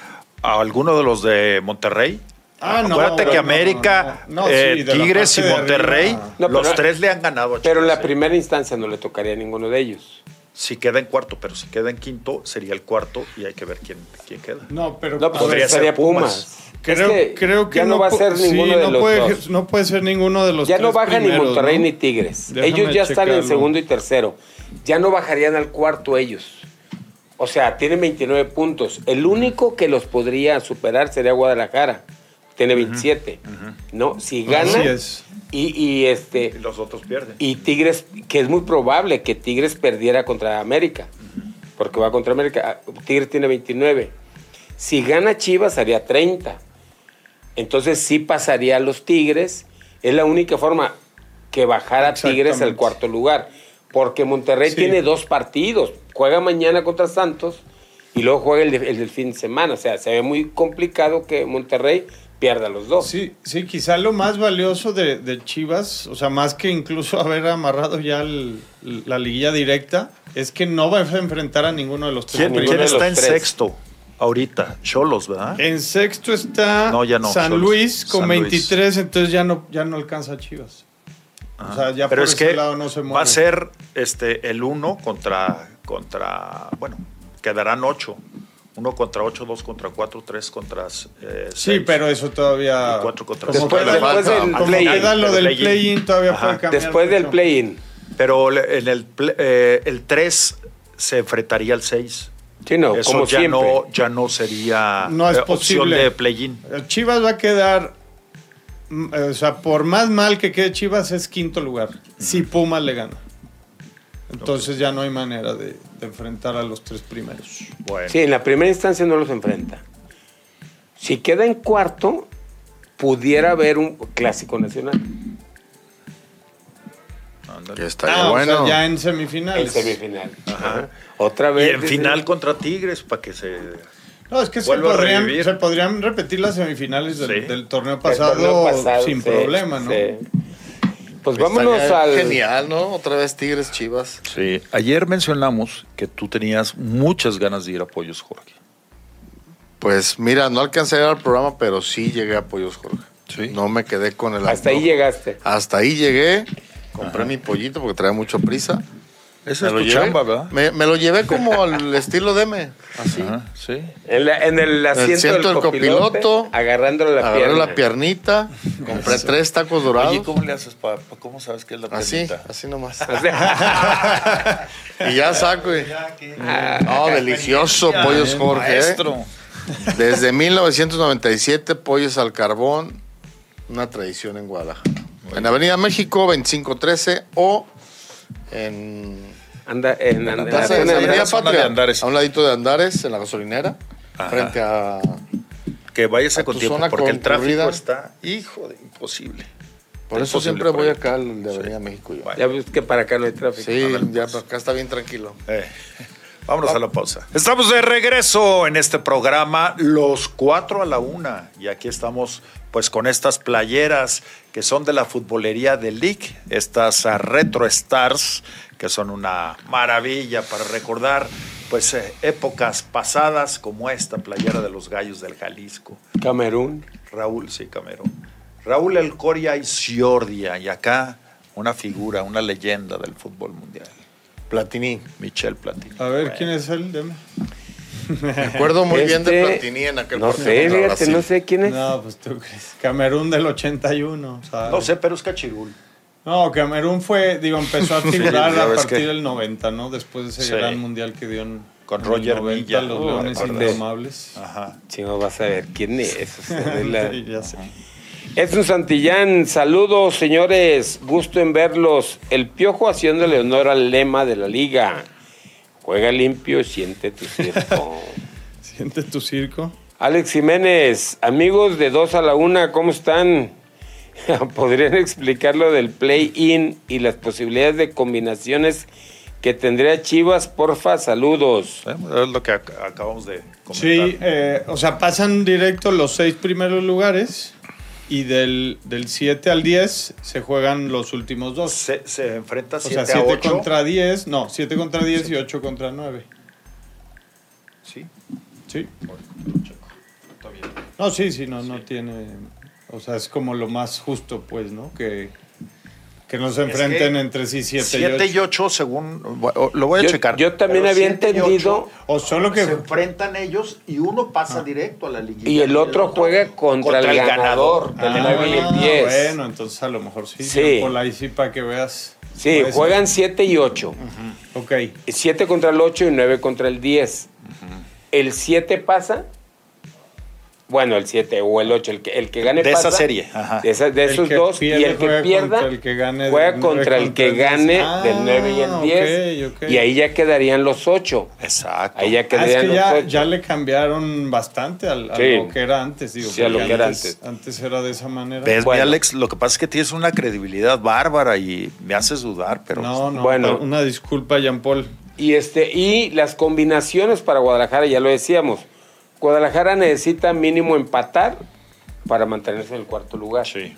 a alguno de los de Monterrey. Ah, no, Acuérdate que América, no, no. No, eh, sí, Tigres y Monterrey, los tres le han ganado a Chivas. Pero en la ¿eh? primera instancia no le tocaría a ninguno de ellos. Si queda en cuarto, pero si queda en quinto, sería el cuarto y hay que ver quién, quién queda. No, pero No, pues Podría sería ser Pumas. Pumas. creo, Es que creo que ya no, va a ser sí, ninguno de no los puede, dos. No puede ser ninguno de los Ya no baja ni Monterrey ¿no? ni Tigres. Déjame ellos ya están en segundo y tercero. Ya no bajarían al cuarto ellos. O sea, tienen 29 puntos. El único que los podría superar sería Guadalajara. Tiene 27. ¿No? Si gana. Y, y este. Y los otros pierden. Y Tigres, que es muy probable que Tigres perdiera contra América. Porque va contra América. Ah, Tigres tiene 29. Si gana Chivas, haría 30. Entonces sí pasaría a los Tigres. Es la única forma que bajara Tigres al cuarto lugar. Porque Monterrey Sí. tiene dos partidos. Juega mañana contra Santos y luego juega el del fin de semana. O sea, se ve muy complicado que Monterrey pierda los dos. Sí, sí, quizá lo más valioso de, de Chivas, o sea, más que incluso haber amarrado ya el- la liguilla directa, es que no va a enfrentar a ninguno de los tres. ¿Quién, quién está en tres. sexto ahorita? Cholos, ¿verdad? En sexto está No, ya no, San Luis con San Luis. 23, entonces ya no, ya no alcanza a Chivas. O sea, ya Pero por es ese que lado no se mueve. va a ser este el uno contra contra bueno quedarán ocho uno contra ocho dos contra cuatro tres contra eh, Sí, seis. pero eso todavía. Y cuatro contra como Después- después del play-in. lo del todavía Ajá. puede cambiar. Después del play-in. pero en el eh, el 3 se enfrentaría al 6 Sí, no, eso como ya siempre. no ya no sería No es eh, opción posible. de play-in Chivas va a quedar. mm, O sea, por más mal que quede Chivas, es quinto lugar. Si Pumas le gana. Entonces ya no hay manera de enfrentar a los tres primeros. Bueno. Sí, en la primera instancia no los enfrenta. Si queda en cuarto, pudiera haber un clásico nacional. Que estaría Ah, o sea, bueno. ya en En semifinales. semifinal. Ajá. Otra Y vez. en dice- final contra Tigres, para que se... No, es que se podrían, revivir. se podrían repetir las semifinales del, Sí. del torneo pasado, torneo pasado, sin sí, problema, ¿no? sí. Pues vámonos al. Genial, ¿no? Otra vez Tigres Chivas. Sí, ayer mencionamos que tú tenías muchas ganas de ir a Pollos, Jorge. Pues mira, no alcancé a ir al programa, pero sí llegué a Pollos Jorge. Sí. No me quedé con el Hasta ahí llegaste. Hasta ahí llegué. Compré mi pollito porque traía mucho prisa. Esa Me es lo tu llevé. chamba, ¿verdad? Me, me lo llevé como al estilo Deme. Así. Ajá, sí. En, la- en el asiento, asiento del del copiloto, copiloto, agarrándole la Agarré pierna. la piernita. Compré tres tacos dorados. Oye, ¿cómo le haces para, cómo sabes que es la Así, piernita? así nomás. O sea, Y ya saco. y- No, delicioso Pollos Jorge. ¿eh? Maestro. Desde 1997, Pollos al Carbón, una tradición en Guadalajara. En Avenida México, 2513 o en anda en, en- en la de Andares. a un ladito de Andares, en la gasolinera, Ajá. frente a... Que vayas A con tiempo, porque el tráfico está, hijo de imposible. Por eso siempre voy acá al de Avenida México. yo. Vaya. Ya ves que para acá no hay tráfico. Sí, ya pues. acá está bien tranquilo. Eh, vámonos a la pausa. Estamos de regreso en este programa, los cuatro a la una. Y aquí estamos pues con estas playeras que son de la futbolería de League, estas ah, Retro Stars, que son una maravilla para recordar pues eh, épocas pasadas como esta playera de los gallos del Jalisco. Camerún. Raúl, sí, Camerún. Raúl El Coria y Ciordia, y acá una figura, una leyenda del fútbol mundial. Platini. Michel Platini. A ver. ¿quién es él? Deme. Me acuerdo muy bien de Este, Platini en aquel No partido sé, fíjate, no sé quién es. No, pues tú crees. Camerún del 81. ¿sabes? No sé, pero es Cachirul. No, Camerún fue, digo, empezó a figurar a partir que- del 90, ¿no? Después de ese Sí. gran mundial que dio en, Con en Roger el 90, Milla. los Oh, Leones. Indomables. Ajá. Chingo, vas a ver quién es. la- Sí, ya sé. Edson Santillán, saludos señores, gusto en verlos. El Piojo haciéndole honor al lema de la liga. Juega limpio y siente tu circo. Siente tu circo. Alex Jiménez, amigos de 2 a la 1, ¿cómo están? ¿Podrían explicar lo del play-in y las posibilidades de combinaciones que tendría Chivas? Porfa, saludos. Eh, Es lo que ac- acabamos de comentar. Sí, eh, o sea, pasan directo los seis primeros lugares y del, del 7 al 10 se juegan los últimos dos. Se, se enfrenta O 7 sea, a 7 8. contra 10, no, 7 contra 10 y 8 contra 9. Sí. Sí. No, sí, sí, no, no tiene. O sea, es como lo más justo, pues, ¿no? Que, que no se Es enfrenten que entre sí 7 7 y y 8. 8, según. Lo voy a Yo, checar. yo también había y entendido. ocho O solo que. Se enfrentan ellos y uno pasa directo a la liguilla. Y el otro juega contra el ganador del Ah, nueve y el 10. Bueno, entonces a lo mejor sí. Sí. Por ahí sí, para que veas. Sí, juegan 7 y 8. Ok. 7 contra el 8 y 9 contra el 10. El 7 pasa. Bueno, el 7 o el 8, el que, el que gane De pasa. esa serie, ajá. De, esa- de El esos que dos. pierde y el que juega pierda contra el que gane juega contra el que gane Ah, del 9 y el 10. ok, ok. Y ahí ya quedarían los 8. Exacto. Ahí ya Ah, es quedarían que los ya, 8. ya le cambiaron bastante al, a Sí. lo que era antes. Digo, Sí, a lo que era antes. Antes era de esa manera. ¿Ves, mi Bueno. Alex? Lo que pasa es que tienes una credibilidad bárbara y me haces dudar, pero. no, no. Bueno. Una disculpa, Jean Paul. Y, este, y las combinaciones para Guadalajara, ya lo decíamos. Guadalajara necesita mínimo empatar para mantenerse en el cuarto lugar. Sí.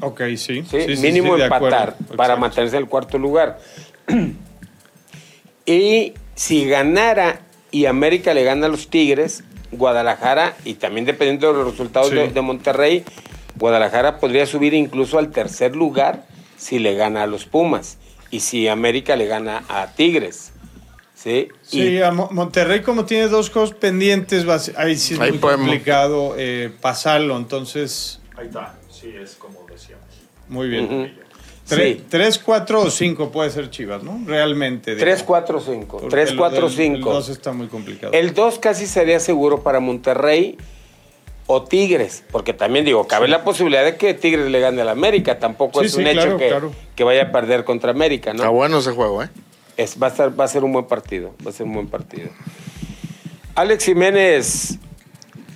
Ok, sí. ¿sí? Mínimo sí, empatar para mantenerse en el cuarto lugar. y si ganara y América le gana a los Tigres, Guadalajara, y también dependiendo de los resultados Sí. de, de Monterrey, Guadalajara podría subir incluso al tercer lugar si le gana a los Pumas y si América le gana a Tigres. ¿Sí? Sí, Y- a Mo- Monterrey como tiene dos juegos pendientes, ahí sí es Ahí muy podemos. complicado eh, pasarlo. Entonces, Ahí está. Sí, es como decíamos. muy bien. Ujú. Tre- Sí. Tres, cuatro o cinco puede ser Chivas, ¿no? Realmente. digo. 3, 4, 5. Porque 3, lo 4, del- El 5. 2 está muy complicado. El 2 casi sería seguro para Monterrey o Tigres, porque también digo, cabe la posibilidad de que Tigres le gane al América, tampoco Sí, es un sí, hecho claro, que, claro. que vaya a perder contra América, Está ¿no? bueno ese juego, ¿eh? Va, a va a ser un buen partido. Va a ser un buen partido. Alex Jiménez.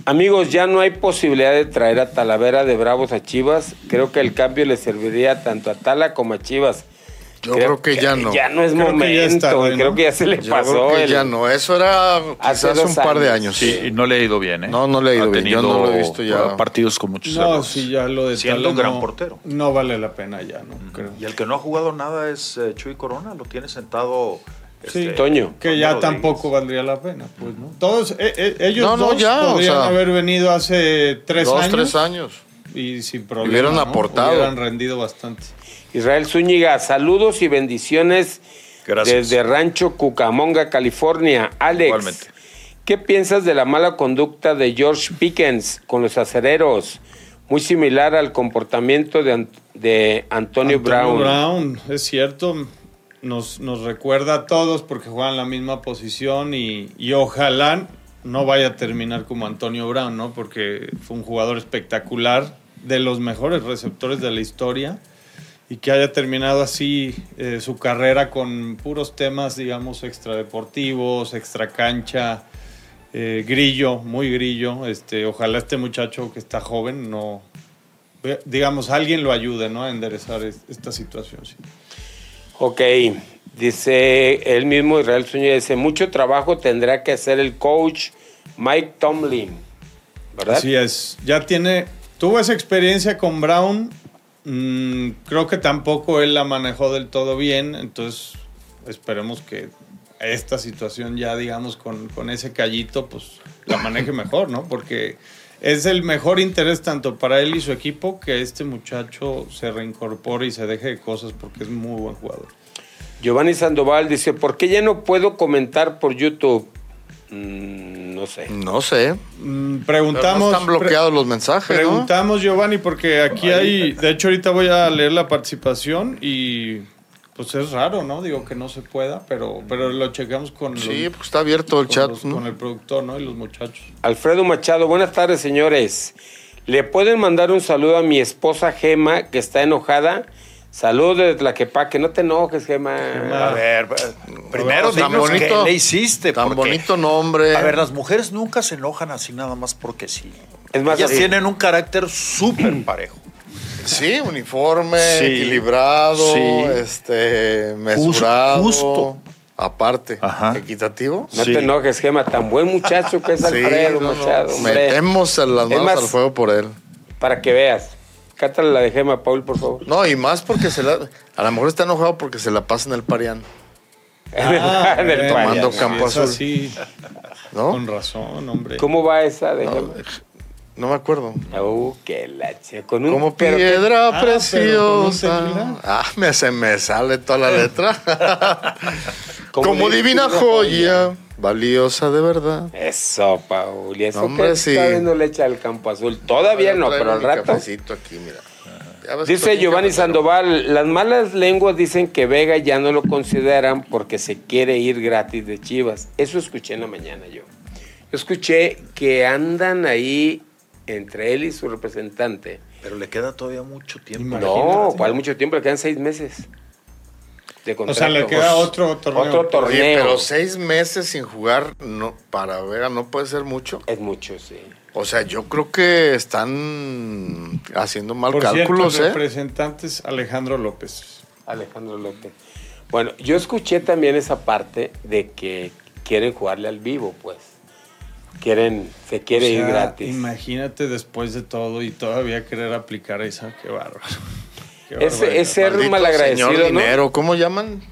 Amigos, ya no hay posibilidad de traer a Talavera de Bravos a Chivas. Creo que el cambio le serviría tanto a Tala como a Chivas. Yo creo, que, ya no. Ya no es Creo que ya momento. está, güey. ¿no? Creo que ya se le Yo pasó. creo que el- ya no. Eso era Hace quizás dos un par de años. años. Sí, y no le ha ido bien, ¿eh? No, no le ha ido Ha bien. Yo no lo he visto ya. Partidos con muchos No, errores. sí, ya lo de Siendo un gran no- portero. No vale la pena ya, no creo. Y el que no ha jugado nada es eh, Chuy Corona, lo tiene sentado. Sí, este, Toño. Que ya Rodríguez. tampoco valdría la pena, pues, ¿no? Todos, eh, eh, ellos No, no, dos ya, o podrían sea, haber venido hace tres Dos, años. tres años. Y sin problema. Hubieran ¿no? aportado. Hubieran rendido bastante. Israel Zúñiga, saludos y bendiciones Gracias. desde Rancho Cucamonga, California. Alex, Igualmente. ¿qué piensas de la mala conducta de George Pickens con los acereros? Muy similar al comportamiento de, Ant- de Antonio, Brown. Brown, es cierto. Nos, nos recuerda a todos porque juegan la misma posición y, y ojalá no vaya a terminar como Antonio Brown, ¿no? Porque fue un jugador espectacular, de los mejores receptores de la historia y que haya terminado así eh, su carrera con puros temas, digamos, extradeportivos, extra cancha, eh, grillo, muy grillo. Este, ojalá este muchacho que está joven no, digamos, alguien lo ayude, ¿no? A enderezar es- esta situación. sí. Ok, dice él mismo, Israel Zúñiga, dice, mucho trabajo tendrá que hacer el coach Mike Tomlin, ¿verdad? Así es. Ya tiene, tuvo esa experiencia con Brown. Mm, creo que tampoco él la manejó del todo bien. Entonces, esperemos que esta situación ya, digamos, con, con ese callito, pues la maneje mejor, ¿no? Porque es el mejor interés tanto para él y su equipo que este muchacho se reincorpore y se deje de cosas porque es muy buen jugador. Giovanni Sandoval dice, ¿por qué ya no puedo comentar por YouTube? Mm, no sé. No sé. Mm, Pero Preguntamos. no están bloqueados los mensajes, ¿no? Preguntamos, Giovanni, porque aquí hay. De hecho, ahorita voy a leer la participación y. Pues es raro, ¿no? Digo que no se pueda, pero, pero lo checamos con, Sí, los- pues está abierto el chat. los- ¿no? con el productor, ¿no? Y los muchachos. Alfredo Machado, buenas tardes, señores. ¿Le pueden mandar un saludo a mi esposa Gema, que está enojada? Saludos desde Tlaquepaque. No te enojes, Gema. Gema. A ver, primero Tan dinos bonito- qué le hiciste. Tan porque- bonito nombre. A ver, las mujeres nunca se enojan así nada más porque sí. Es más, Ellas así- tienen un carácter súper parejo. Sí, uniforme, Sí. equilibrado, Sí. este, mesurado. justo. Aparte, Ajá. equitativo. No Sí. te enojes, Gema. Tan buen muchacho que es Alfredo no, no. Machado. hombre. Metemos las manos más- al fuego por él. Para que veas. Cátale la de Gema, Paul, por favor. No, y más porque se la. A lo mejor está enojado porque se la pasa en el parián. En el bueno, Tomando sí, campo azul. así, ¿no? con razón, hombre. ¿Cómo va esa de No, Gema? no me acuerdo. Uh, qué la ch- Con un Como piedra Ah, pero con un preciosa. Ah, me, se me sale toda la letra. Como Como, di- divina joya, valiosa de verdad. Eso, Paul. Y eso hombre, que sí. no le echa al campo azul. Todavía no, pero al rato. aquí, mira. Dice Giovanni. Sandoval, las malas lenguas dicen que Vega ya no lo consideran porque se quiere ir gratis de Chivas. Eso escuché en la mañana yo. Yo escuché que andan ahí entre él y su representante. Pero le queda todavía mucho tiempo. Imagínate. No, ¿cuál mucho tiempo? Le quedan seis meses de O sea, le queda otro torneo. Otro torneo. Oye, pero seis meses sin jugar no, para Vega no puede ser mucho. Es mucho, sí. O sea, yo creo que están haciendo mal Por cálculos, cierto, el ¿eh? representante es Alejandro López. Alejandro López. Bueno, yo escuché también esa parte de que quieren jugarle al vivo, pues. Quieren, se quiere O sea, ir gratis. Imagínate después de todo y todavía querer aplicar esa. Qué bárbaro. Es, ser Maldito malagradecido, señor ¿no? dinero, ¿cómo llaman?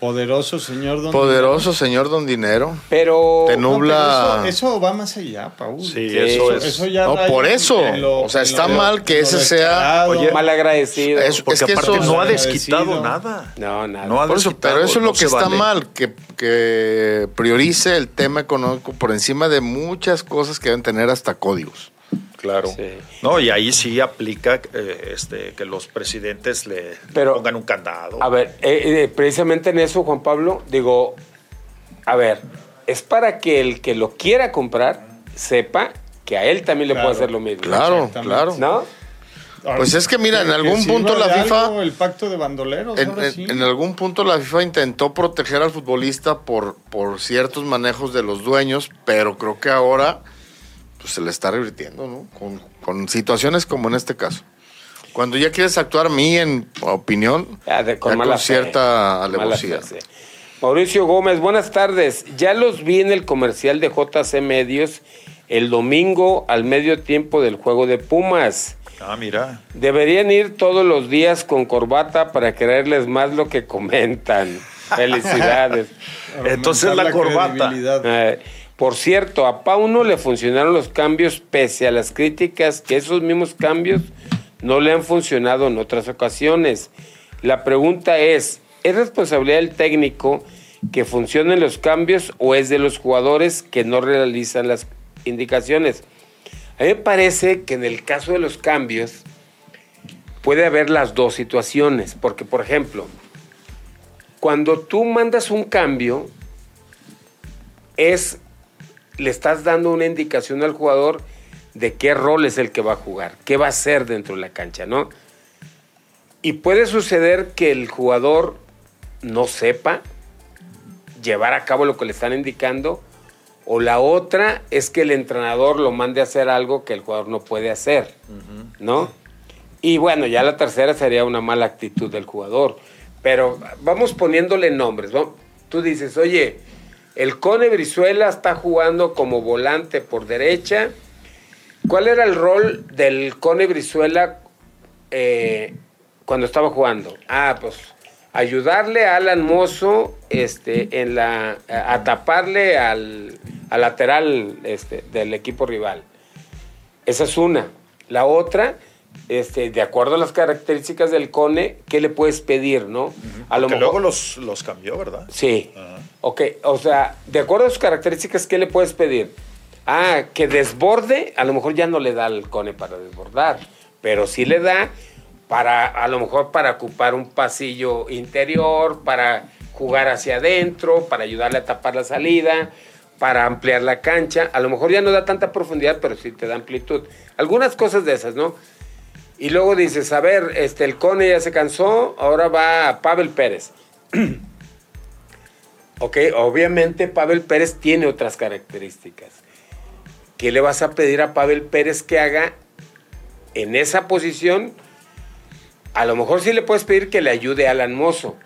Poderoso señor Don Poderoso señor don dinero. Pero Te No, pero nubla. Eso, eso va más allá, Paul. Sí, Sí, eso eso- es. Eso ya No, por eso. lo- O sea, está lo- mal que ese sea-. Oye, malagradecido. Es- Porque que aparte eso- no ha desquitado nada. No, nada. No ha Por eso, pero eso es lo no que está vale. mal, que, que priorice el tema económico por encima de muchas cosas que deben tener hasta códigos. Claro. Sí. No, y ahí sí aplica eh, este, que los presidentes le Pero- pongan un candado. A ver, eh, eh, precisamente en eso, Juan Pablo, digo, a ver, es para que el que lo quiera comprar sepa que a él también le Claro. puede hacer lo mismo. Claro, claro. ¿No? Pues es que mira, en algún punto la FIFA- algo el pacto de bandoleros. En, ahora en- sí. en algún punto la FIFA intentó proteger al futbolista por, por ciertos manejos de los dueños, pero creo que ahora pues, se le está revirtiendo, ¿no? Con, con situaciones como en este caso. Cuando ya quieres actuar, mi en opinión, Ya, de- con ya mala con fe. cierta Mala alevosía. fe, sí. Mauricio Gómez, buenas tardes. Ya los vi en el comercial de JC Medios el domingo al medio tiempo del juego de Pumas. Ah, mira. Deberían ir todos los días con corbata para creerles más lo que comentan. Felicidades. Entonces la corbata. credibilidad. Eh, por cierto, a Pauno le funcionaron los cambios pese a las críticas que esos mismos cambios no le han funcionado en otras ocasiones. La pregunta es, ¿es responsabilidad del técnico que funcionen los cambios o es de los jugadores que no realizan las indicaciones? A mí me parece que en el caso de los cambios puede haber las dos situaciones, porque por ejemplo, cuando tú mandas un cambio, es le estás dando una indicación al jugador de qué rol es el que va a jugar, qué va a hacer dentro de la cancha, ¿no? Y puede suceder que el jugador no sepa llevar a cabo lo que le están indicando, o la otra es que el entrenador lo mande a hacer algo que el jugador no puede hacer, ¿no? Y bueno, ya la tercera sería una mala actitud del jugador. Pero vamos poniéndole nombres. ¿no? Tú dices, oye, el Cone Brizuela está jugando como volante por derecha. ¿Cuál era el rol del Cone Brizuela eh, cuando estaba jugando? Ah, pues ayudarle a Alan Mozo este, en la, a, a taparle al, al lateral este, del equipo rival. Esa es una. La otra, este, de acuerdo a las características del Cone, ¿qué le puedes pedir, no? A lo que mejor- luego los, los cambió, ¿verdad? Sí. Ajá. Ok, o sea, de acuerdo a sus características, ¿qué le puedes pedir? Ah, que desborde, a lo mejor ya no le da al cone para desbordar, pero sí le da para, a lo mejor para ocupar un pasillo interior, para jugar hacia adentro, para ayudarle a tapar la salida, para ampliar la cancha. A lo mejor ya no da tanta profundidad, pero sí te da amplitud. Algunas cosas de esas, ¿no? Y luego dices, a ver, este, el Cone ya se cansó, ahora va Pavel Pérez. ok, obviamente Pavel Pérez tiene otras características. ¿Qué le vas a pedir a Pavel Pérez que haga en esa posición? A lo mejor sí le puedes pedir que le ayude a Alan Mozo,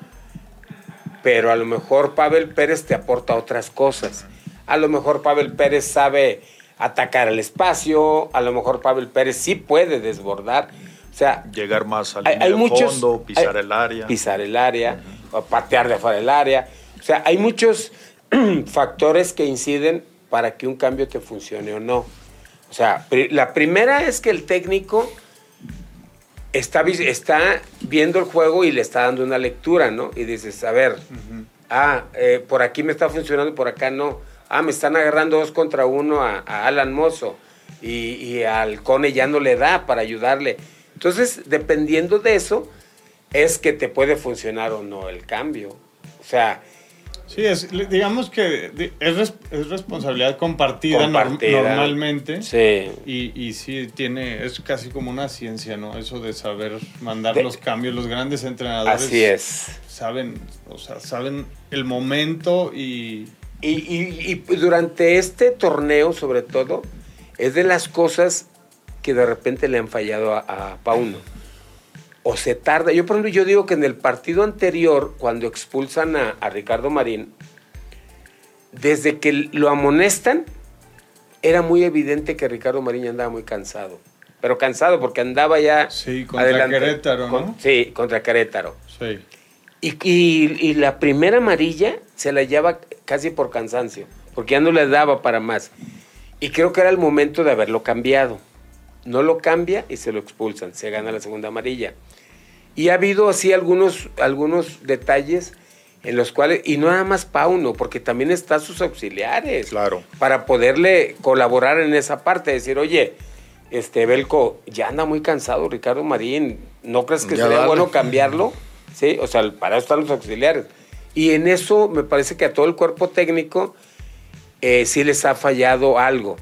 pero a lo mejor Pavel Pérez te aporta otras cosas. A lo mejor Pavel Pérez sabe atacar el espacio, a lo mejor Pavel Pérez sí puede desbordar. O sea, Llegar más al hay, muchos fondo, pisar hay- el área. pisar el área o patear de afuera del área. O sea hay muchos factores que inciden para que un cambio te funcione o no. O sea la primera es que el técnico está está viendo el juego y le está dando una lectura no y dices a ver ah eh, por aquí me está funcionando por acá no ah me están agarrando dos contra uno a, a Alan Mozo y, y al Cone ya no le da para ayudarle entonces dependiendo de eso es que te puede funcionar o no el cambio. O sea, Sí, es, digamos que es, es responsabilidad compartida, norm- Compartida. normalmente. sí. Y, y sí tiene, es casi como una ciencia, ¿no? Eso de saber mandar De- los cambios. Los grandes entrenadores Así es. saben, o sea, saben el momento y Y, y- y durante este torneo, sobre todo, es de las cosas que de repente le han fallado a, a Pauno. O se tarda. Yo, por ejemplo, yo digo que en el partido anterior, cuando expulsan a, a Ricardo Marín, desde que lo amonestan, era muy evidente que Ricardo Marín ya andaba muy cansado. Pero cansado porque andaba ya. Sí, contra Querétaro, ¿no? sí, contra Querétaro. sí. Y, y- y la primera amarilla se la lleva casi por cansancio, porque ya no le daba para más. Y creo que era el momento de haberlo cambiado. No lo cambia y se lo expulsan, se gana la segunda amarilla. Y ha habido así algunos, algunos detalles en los cuales, y no nada más Pauno, porque también están sus auxiliares, Claro. para poderle colaborar en esa parte, decir, oye, este Belco, ya anda muy cansado Ricardo Marín, ¿no crees que Ya sería dale. bueno cambiarlo? Sí, o sea, para eso están los auxiliares. Y en eso me parece que a todo el cuerpo técnico eh, sí les ha fallado algo.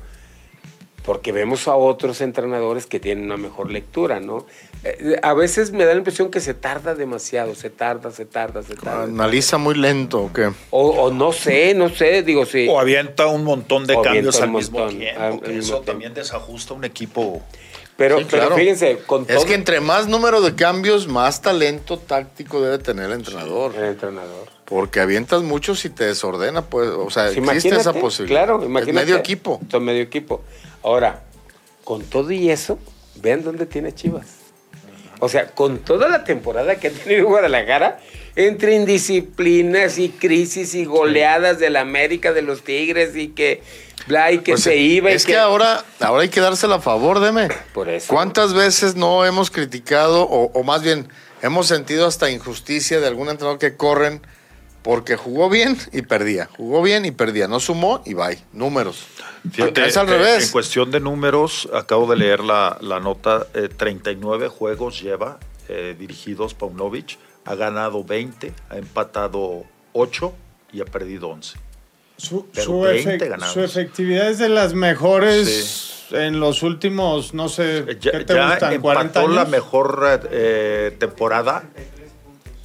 porque vemos a otros entrenadores que tienen una mejor lectura, ¿no? Eh, a veces me da la impresión que se tarda demasiado, se tarda, se tarda, se tarda. Analiza muy lento, ¿o qué? O, o no sé, no sé, digo, sí. O avienta un montón de O cambios al mismo montón, tiempo. al que mismo eso tiempo. también desajusta un equipo. Pero, Sí, pero claro. fíjense, con todo Es que entre más número de cambios, más talento táctico debe tener el entrenador. el entrenador. Porque avientas muchos y te desordena, pues. O sea, existe esa posibilidad. Claro, Es imagínate. medio equipo. Son medio equipo. Ahora, con todo y eso, vean dónde tiene Chivas. O sea, con toda la temporada que ha tenido Guadalajara, entre indisciplinas y crisis y goleadas del América, de los Tigres y que bla y que Pues, se iba. y Es que, ahora, ahora hay que dársela a favor, deme. Por eso. ¿Cuántas veces no hemos criticado, o, o más bien, hemos sentido hasta injusticia de algún entrenador que corren porque jugó bien y perdía? Jugó bien y perdía. No sumó y bye. Números. Fíjate, es al eh, revés. En cuestión de números, acabo de leer la, la nota, eh, 39 juegos lleva eh, dirigidos Paunovic, ha ganado 20, ha empatado 8 y ha perdido 11. Su, su 20 efec- ganados. su efectividad es de las mejores en los últimos, no sé, Ya, ¿qué te ya gustan? ¿40 empató años? la mejor eh, temporada.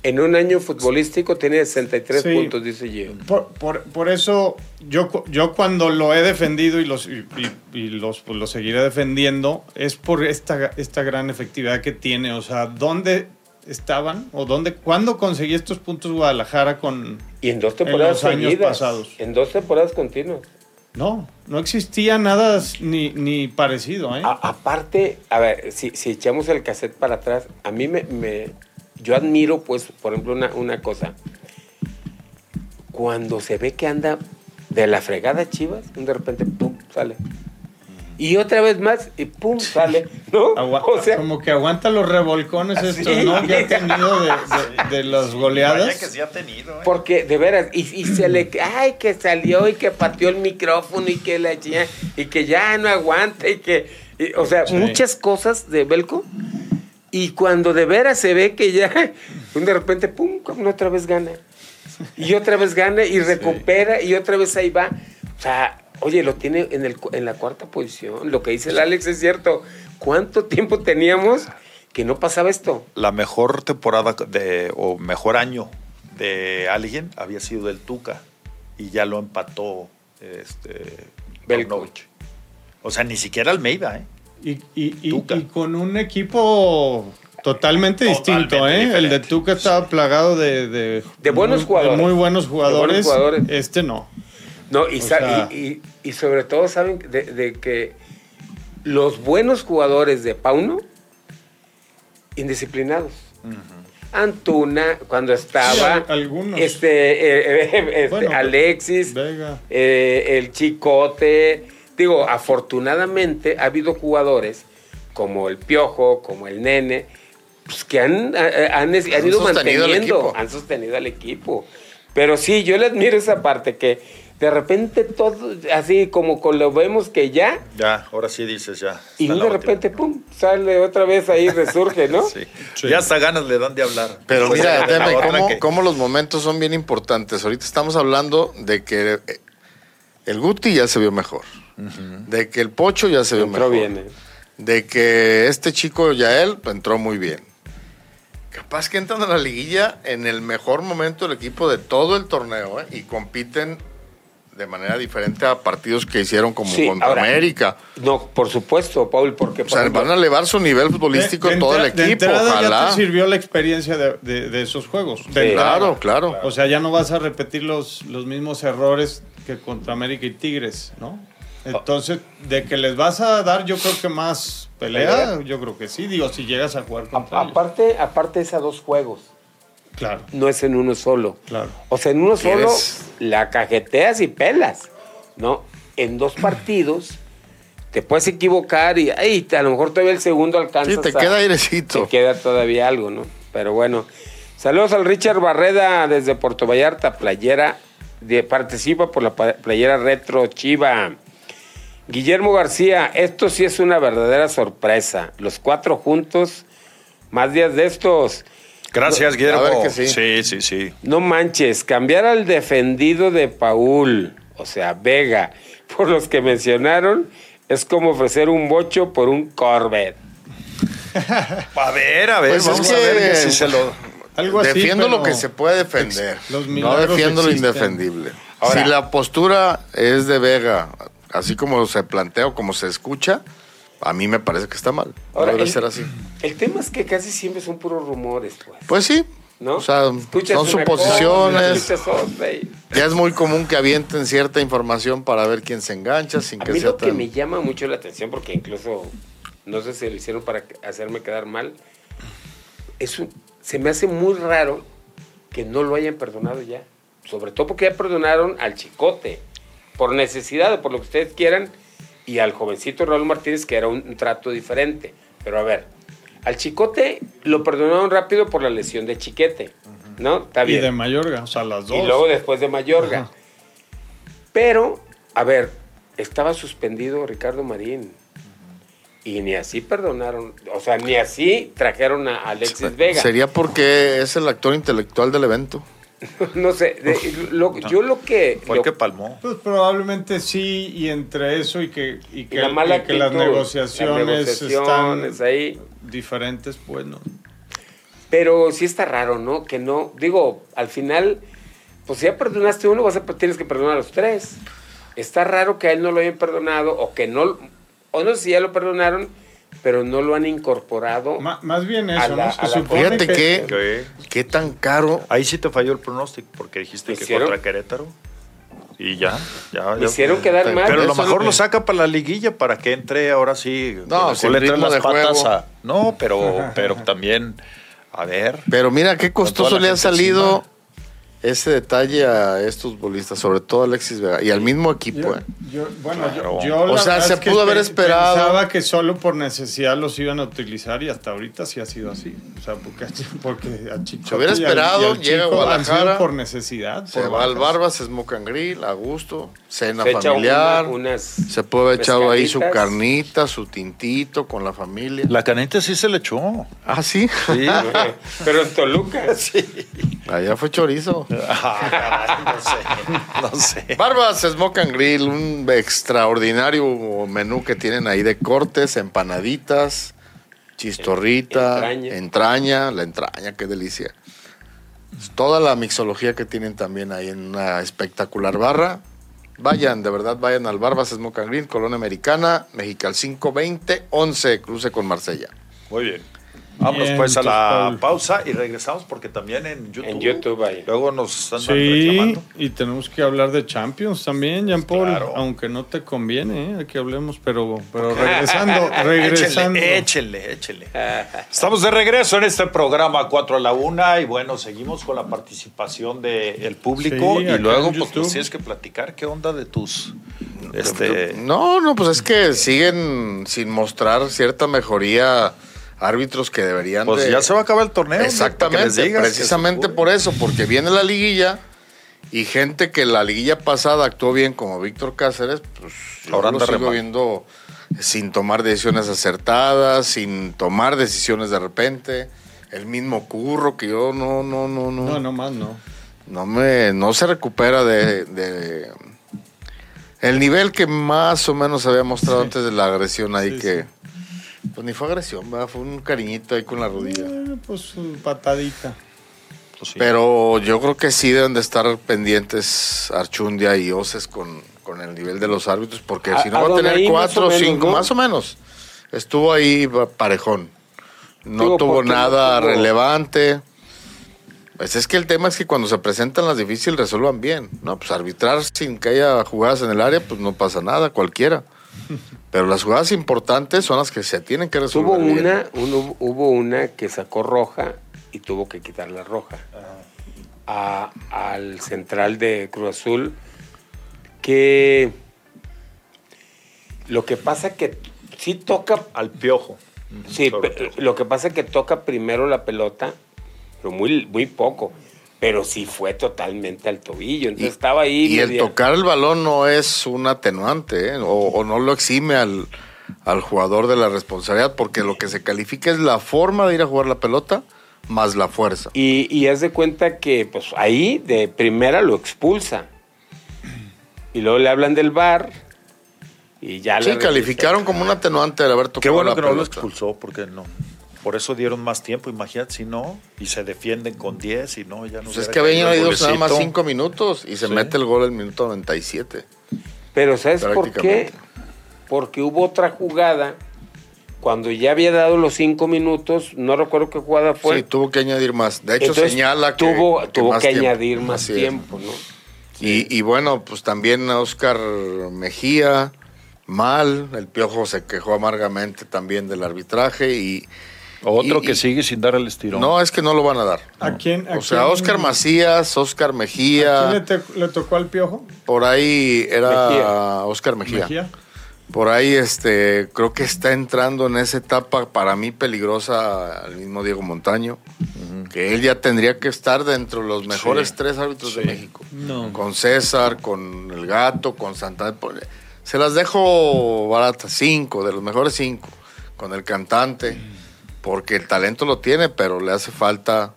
En un año futbolístico tiene 63 Sí. puntos, dice Gio. Por, por- por eso yo, yo cuando lo he defendido y los, y, y- y los pues, lo seguiré defendiendo es por esta, esta gran efectividad que tiene. O sea, ¿dónde estaban? ¿O dónde, cuándo conseguí estos puntos Guadalajara con... Y en dos temporadas los años seguidas. pasados. En dos temporadas continuas. No, no existía nada ni, ni parecido, ¿eh? A- aparte, a ver, si, si echamos el cassette para atrás, a mí me, me- yo admiro, pues, por ejemplo, una, una cosa. Cuando se ve que anda de la fregada Chivas, de repente, pum, sale. Y otra vez más, y pum, sale, ¿no? Agua- o sea, como que aguanta los revolcones Sí. estos, ¿no? Que ha tenido de, de- de las goleadas. ha tenido. ¿eh? porque de veras, y, y se le, ay, que salió y que pateó el micrófono y que la y que ya no aguanta y que, y, o sea, Sí. muchas cosas de Belco. Y cuando de veras se ve que ya, de repente, pum, otra vez gana. Y otra vez gana y recupera y otra vez ahí va. O sea, oye, lo tiene en, el, en la cuarta posición. Lo que dice el Alex es cierto. ¿Cuánto tiempo teníamos que no pasaba esto? La mejor temporada de, o mejor año de alguien había sido del Tuca y ya lo empató este. O sea, ni siquiera Almeida, ¿eh? Y, y- y- con un equipo totalmente, distinto, ¿eh? El de. Tuca estaba plagado de, de, De buenos muy, jugadores. de muy buenos jugadores. jugadores. Este no. No, y, sea- y, y- y sobre todo saben de, de que los buenos jugadores de Pauno, indisciplinados. Antuna, cuando estaba, Sí, algunos. este, eh, eh, este, Bueno, Alexis, Vega. eh, el Chicote. Digo, afortunadamente ha habido jugadores como el Piojo, como el Nene, pues, que han, eh, han, han ido manteniendo, han sostenido al equipo. Pero sí, yo le admiro esa parte que de repente todo, así como con lo vemos que ya, Ya, ahora sí dices ya. y de última. repente, pum, sale otra vez ahí, resurge, ¿no? Sí. Sí. Ya hasta ganas le dan de hablar. Pero Pues, mira, Deme, cómo, que- cómo los momentos son bien importantes. Ahorita estamos hablando de que eh, el Guti ya se vio mejor. De que el Pocho ya se vio Entró mejor. bien, ¿eh? De que este chico Yael entró muy bien. Capaz que entran a la liguilla en el mejor momento del equipo de todo el torneo ¿eh? y compiten de manera diferente a partidos que hicieron como Sí, contra ahora, América. No, por supuesto, Paul, porque O sea, ejemplo, van a elevar su nivel futbolístico De- de todo el de equipo. ya Ojalá. te sirvió la experiencia de, de- de esos juegos. De Sí. Claro, claro. O sea, ya no vas a repetir los, los mismos errores que contra América y Tigres, ¿no? Entonces, de que les vas a dar, yo creo que más pelea, Pelea. yo creo que sí. Digo, si llegas a jugar a- contra ellos. aparte, aparte es a dos juegos, Claro, no es en uno solo. claro. O sea, en uno solo la cajeteas y pelas, ¿no? En dos partidos te puedes equivocar y ay, a lo mejor todavía el segundo alcanza. Sí, te queda airecito. Te queda todavía algo, ¿no? Pero bueno. Saludos al Richard Barreda desde Puerto Vallarta, playera. De, participa por la playera retro Chiva. Guillermo García, esto sí es una verdadera sorpresa. Los cuatro juntos, más días de estos. Gracias, Guillermo. A ver que sí. sí, sí, sí. No manches, cambiar al defendido de Paul, o sea, Vega, por los que mencionaron, Es como ofrecer un bocho por un Corvette. A ver, a ver, Pues es vamos a ver si se lo... Algo así, Defiendo lo que se puede defender. los no defiendo lo indefendible. Ahora- si la postura es de Vega, así como se plantea o como se escucha, a mí me parece que está mal. Ahora, no debe el- ser así. El tema es que casi siempre son puros rumores, pues. Pues sí. ¿No? O sea, Escuchas son cosa, suposiciones. y- Ya es muy común que avienten cierta información para ver quién se engancha sin A que mí sea lo que tan... me llama mucho la atención, porque incluso no sé si lo hicieron para hacerme quedar mal, es un- se me hace muy raro que no lo hayan perdonado ya. Sobre todo porque ya perdonaron al chicote, por necesidad o por lo que ustedes quieran, y al jovencito Raúl Martínez, que era un, un trato diferente. Pero a ver, al chicote lo perdonaron rápido por la lesión de chiquete, ¿no? Está Y de Mayorga, o sea, las dos. Y luego después de Mayorga. Ajá. Pero, a ver, estaba suspendido Ricardo Marín. Y ni así perdonaron, o sea, ni así trajeron a Alexis Vega. Sería porque es el actor intelectual del evento. no sé, de- lo- yo lo que... Fue lo- el que palmó. Pues probablemente sí, y entre eso y que, y que, la mala y que las negociaciones, las negociaciones están ahí. diferentes, pues no. Pero sí está raro, ¿no? Que no, digo, al final, pues si ya perdonaste uno, vas a, tienes que perdonar a los tres. Está raro que a él no lo hayan perdonado o que no, o no sé si ya lo perdonaron, pero no lo han incorporado. Más bien A eso, la- ¿no? Se a la- supone Fíjate que, Que- qué tan caro Ahí sí te falló el pronóstico porque dijiste que ¿Hicieron? contra Querétaro. Y ya, ya. Me ya. hicieron quedar Pero- mal. Pero a lo mejor lo saca para la liguilla para que entre ahora sí. No, que le las de patas a- No, pero, pero también, a ver. Pero mira qué costoso le ha salido encima. Ese detalle a estos bolistas, sobre todo a Alexis Vega y al mismo equipo. Yo, ¿eh? yo- bueno, yo- Claro. yo, O la sea, se es que pudo haber pe- esperado. Pensaba que solo por necesidad los iban a utilizar y hasta ahorita sí ha sido así. O sea, porque, porque a Chicote Se hubiera y al- esperado, y al llega a Chico han sido Guadalajara, por necesidad. Se por va al. Barbas, Smoke and Grill, a gusto, cena Se familiar. una- unas se puede haber echado ahí su carnita, su tintito con la familia. La canita sí se le echó. Ah, sí. Sí. Pero en Toluca. Allá fue chorizo. No sé, no sé. Barbas Smoke and Grill, un extraordinario menú que tienen ahí de cortes, empanaditas, chistorrita, Entraña. entraña, la entraña, qué delicia. Toda la mixología que tienen también ahí en una espectacular barra. Vayan, de verdad, vayan al Barbas Smoke and Grill, Colonia Americana, Mexical 520, 11, cruce con Marsella. Muy bien. Vámonos Bien, pues a la pausa y regresamos porque también en YouTube. En YouTube ahí. Luego nos andan Sí, reclamando. y tenemos que hablar de Champions también, Jean Paul. Claro. Aunque no te conviene, ¿eh? que hablemos, pero, pero regresando, regresando. Échenle, échenle. Estamos de regreso en este programa 4 a la 1 y bueno, seguimos con la participación del público Sí, y luego pues nos tienes que platicar qué onda de tus este No, no, pues es que siguen sin mostrar cierta mejoría árbitros que deberían pues de... ya se va a acabar el torneo. Exactamente, les digas que precisamente por eso, porque viene la liguilla y gente que la liguilla pasada actuó bien como Víctor Cáceres, pues yo Ahora lo sigo viendo sin tomar decisiones acertadas, sin tomar decisiones de repente. El mismo curro que yo no, no, no, no. No, no más, no. no me no se recupera de, de el nivel que más o menos había mostrado Sí. antes de la agresión ahí Sí, que pues ni fue agresión, ¿verdad? fue un cariñito ahí con la rodilla. Eh, pues patadita. Pues sí. Pero yo creo que sí deben de estar pendientes Archundia y Oces con, con el nivel de los árbitros, porque A- si no va a tener cuatro o cinco, ¿no? más o menos. Estuvo ahí pa- parejón. No Digo, tuvo no nada tuvo- relevante. Pues es que el tema es que cuando se presentan las difíciles resuelvan bien. No, pues arbitrar sin que haya jugadas en el área, pues no pasa nada, cualquiera. Pero las jugadas importantes son las que se tienen que resolver. Bien. una, hubo una que sacó roja y tuvo que quitar la roja a- al central de Cruz Azul que lo que pasa que sí toca al piojo. sí, lo que pasa que toca primero la pelota pero muy muy poco pero sí fue totalmente al tobillo entonces estaba ahí Y el tocar el balón no es un atenuante, ¿eh? o, o no lo exime al, al jugador de la responsabilidad, porque lo que se califica es la forma de ir a jugar la pelota más la fuerza. Y, y haz de cuenta que pues ahí de primera lo expulsa. Y luego le hablan del bar Y ya Sí, calificaron como un atenuante de haber tocado Qué bueno la que no lo pelota. expulsó, porque no. Por eso dieron más tiempo, imagínate, si no, y se defienden con 10 y no, ya no Pues es que habían ido nada más golecito. 5 minutos y se Sí. mete el gol el minuto 97. Pero ¿sabes por qué? Porque hubo otra jugada cuando ya había dado los cinco minutos, no recuerdo qué jugada fue. sí, tuvo que añadir más. De hecho, Entonces, señala que tuvo, tuvo más que tiempo. añadir más Así es. tiempo, ¿no? Y, y bueno, pues también Oscar Mejía, mal. El Piojo se quejó amargamente también del arbitraje y... Otro y- que y- sigue sin dar el estirón. No, es que no lo van a dar. ¿A quién? a O sea, quién- Oscar Macías, Oscar ¿A Mejía, quién le, te- le tocó al piojo? por ahí era Mejía. Oscar Mejía. Mejía. Por ahí este creo que está entrando en esa etapa para mí peligrosa el mismo Diego Montaño, que él ya tendría que estar dentro de los mejores Sí. tres árbitros de. México. No. Con César, con el gato, con Santana. Se las dejo baratas, cinco, de los mejores cinco, con el cantante, porque el talento lo tiene, pero le hace falta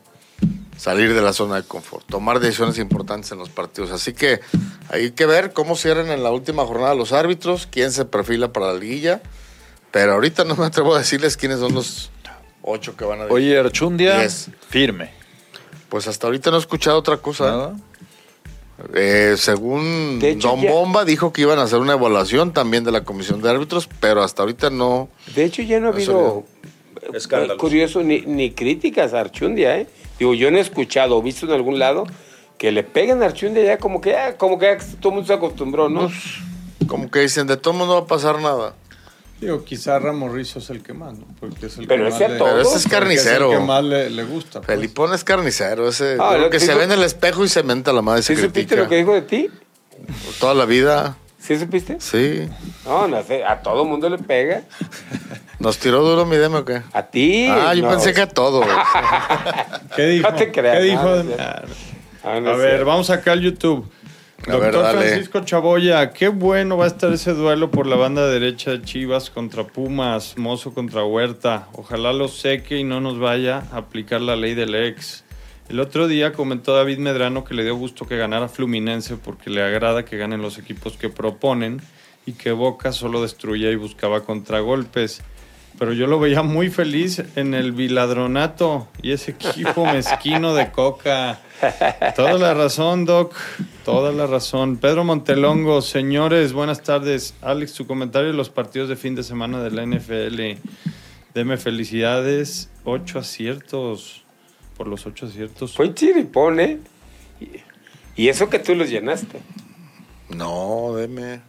salir de la zona de confort, tomar decisiones importantes en los partidos. Así que hay que ver cómo cierran en la última jornada los árbitros, quién se perfila para la liguilla, pero ahorita no me atrevo a decirles quiénes son los ocho que van a Oye, Archundia, Yes. firme. Pues hasta ahorita no he escuchado otra cosa. ¿Nada? Eh, según hecho, Don ya- Bomba dijo que iban a hacer una evaluación también de la comisión de árbitros, pero hasta ahorita no. De hecho, ya no ha habido, eh, Escándalos. curioso, ni, ni críticas a Archundia, ¿eh? Digo, yo no he escuchado o visto en algún lado que le peguen a Archundia ya como que ya, como que ya todo el mundo se acostumbró, ¿no? Como que dicen, de todo mundo no va a pasar nada. Digo, quizá Ramos Rizzo es el que más, ¿no? Porque es el Pero que ese más a le-. Pero ese es carnicero. el que más le, le gusta. pues. Felipón es carnicero, ese Ah, lo que que se digo- ve en el espejo y se menta la madre, se ¿Sí supiste critica. lo que dijo de ti? Toda la vida, ¿Sí supiste? sí. No, no sé, a todo mundo le pega. ¿Nos tiró duro mi demo o qué? A ti. ah, yo no. pensé que a todo. ¿Qué dijo? No te creas, ¿Qué dijo? no, Ah, Ah, no A ver, vamos acá al YouTube. A Doctor ver, dale. Francisco Chaboya, qué bueno va a estar ese duelo por la banda derecha de Chivas contra Pumas, Mozo contra Huerta. Ojalá lo seque y no nos vaya a aplicar la ley del ex. El otro día comentó David Medrano que le dio gusto que ganara Fluminense porque le agrada que ganen los equipos que proponen y que Boca solo destruía y buscaba contragolpes. Pero yo lo veía muy feliz en el Viladronato y ese equipo mezquino de Coca. Toda la razón, Doc. Toda la razón. Pedro Montelongo, señores, buenas tardes. Alex, tu comentario de los partidos de fin de semana de la NFL. Deme felicidades. Ocho aciertos. Por los ocho aciertos. Fue chiripón, ¿eh? Y- eso que tú los llenaste. No, deme.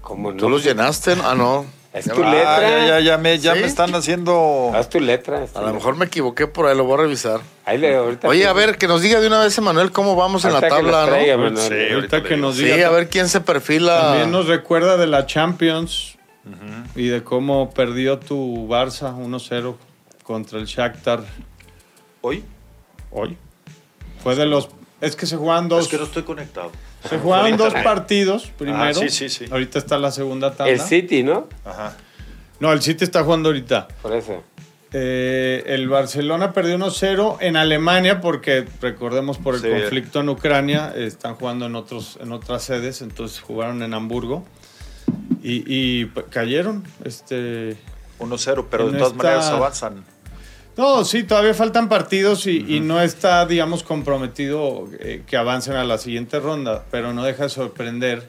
Como no. ¿Tú los llenaste? Ah, no. Es tu va. letra. Ah, ya, ya, ya, me, ya ¿Sí? me están haciendo... Haz tu letra. A lo mejor me equivoqué por ahí, lo voy a revisar. Ahí le, ahorita Oye, a ver, que nos diga de una vez, Emanuel, cómo vamos en la tabla, traiga, ¿no? Manuel. Sí, Ahorita ahorita que nos Sí, diga. a ver quién se perfila. También nos recuerda de la Champions y de cómo perdió tu Barça 1-0 contra el Shakhtar ¿Hoy? hoy. Fue de los... Es que se juegan dos... Es que no estoy conectado. Se jugaron dos partidos primero. Ah, sí, sí, sí. Ahorita está la segunda tabla. El City, ¿no? Ajá. No, el City está jugando ahorita. Por eso. Eh, el Barcelona perdió 1-0 en Alemania porque recordemos por el Sí. conflicto en Ucrania están jugando en otros en otras sedes, entonces jugaron en Hamburgo y, y, cayeron. Este 1-0, pero de En todas esta- maneras avanzan. No, sí, todavía faltan partidos y, y no está, digamos, comprometido eh, que avancen a la siguiente ronda, pero no deja de sorprender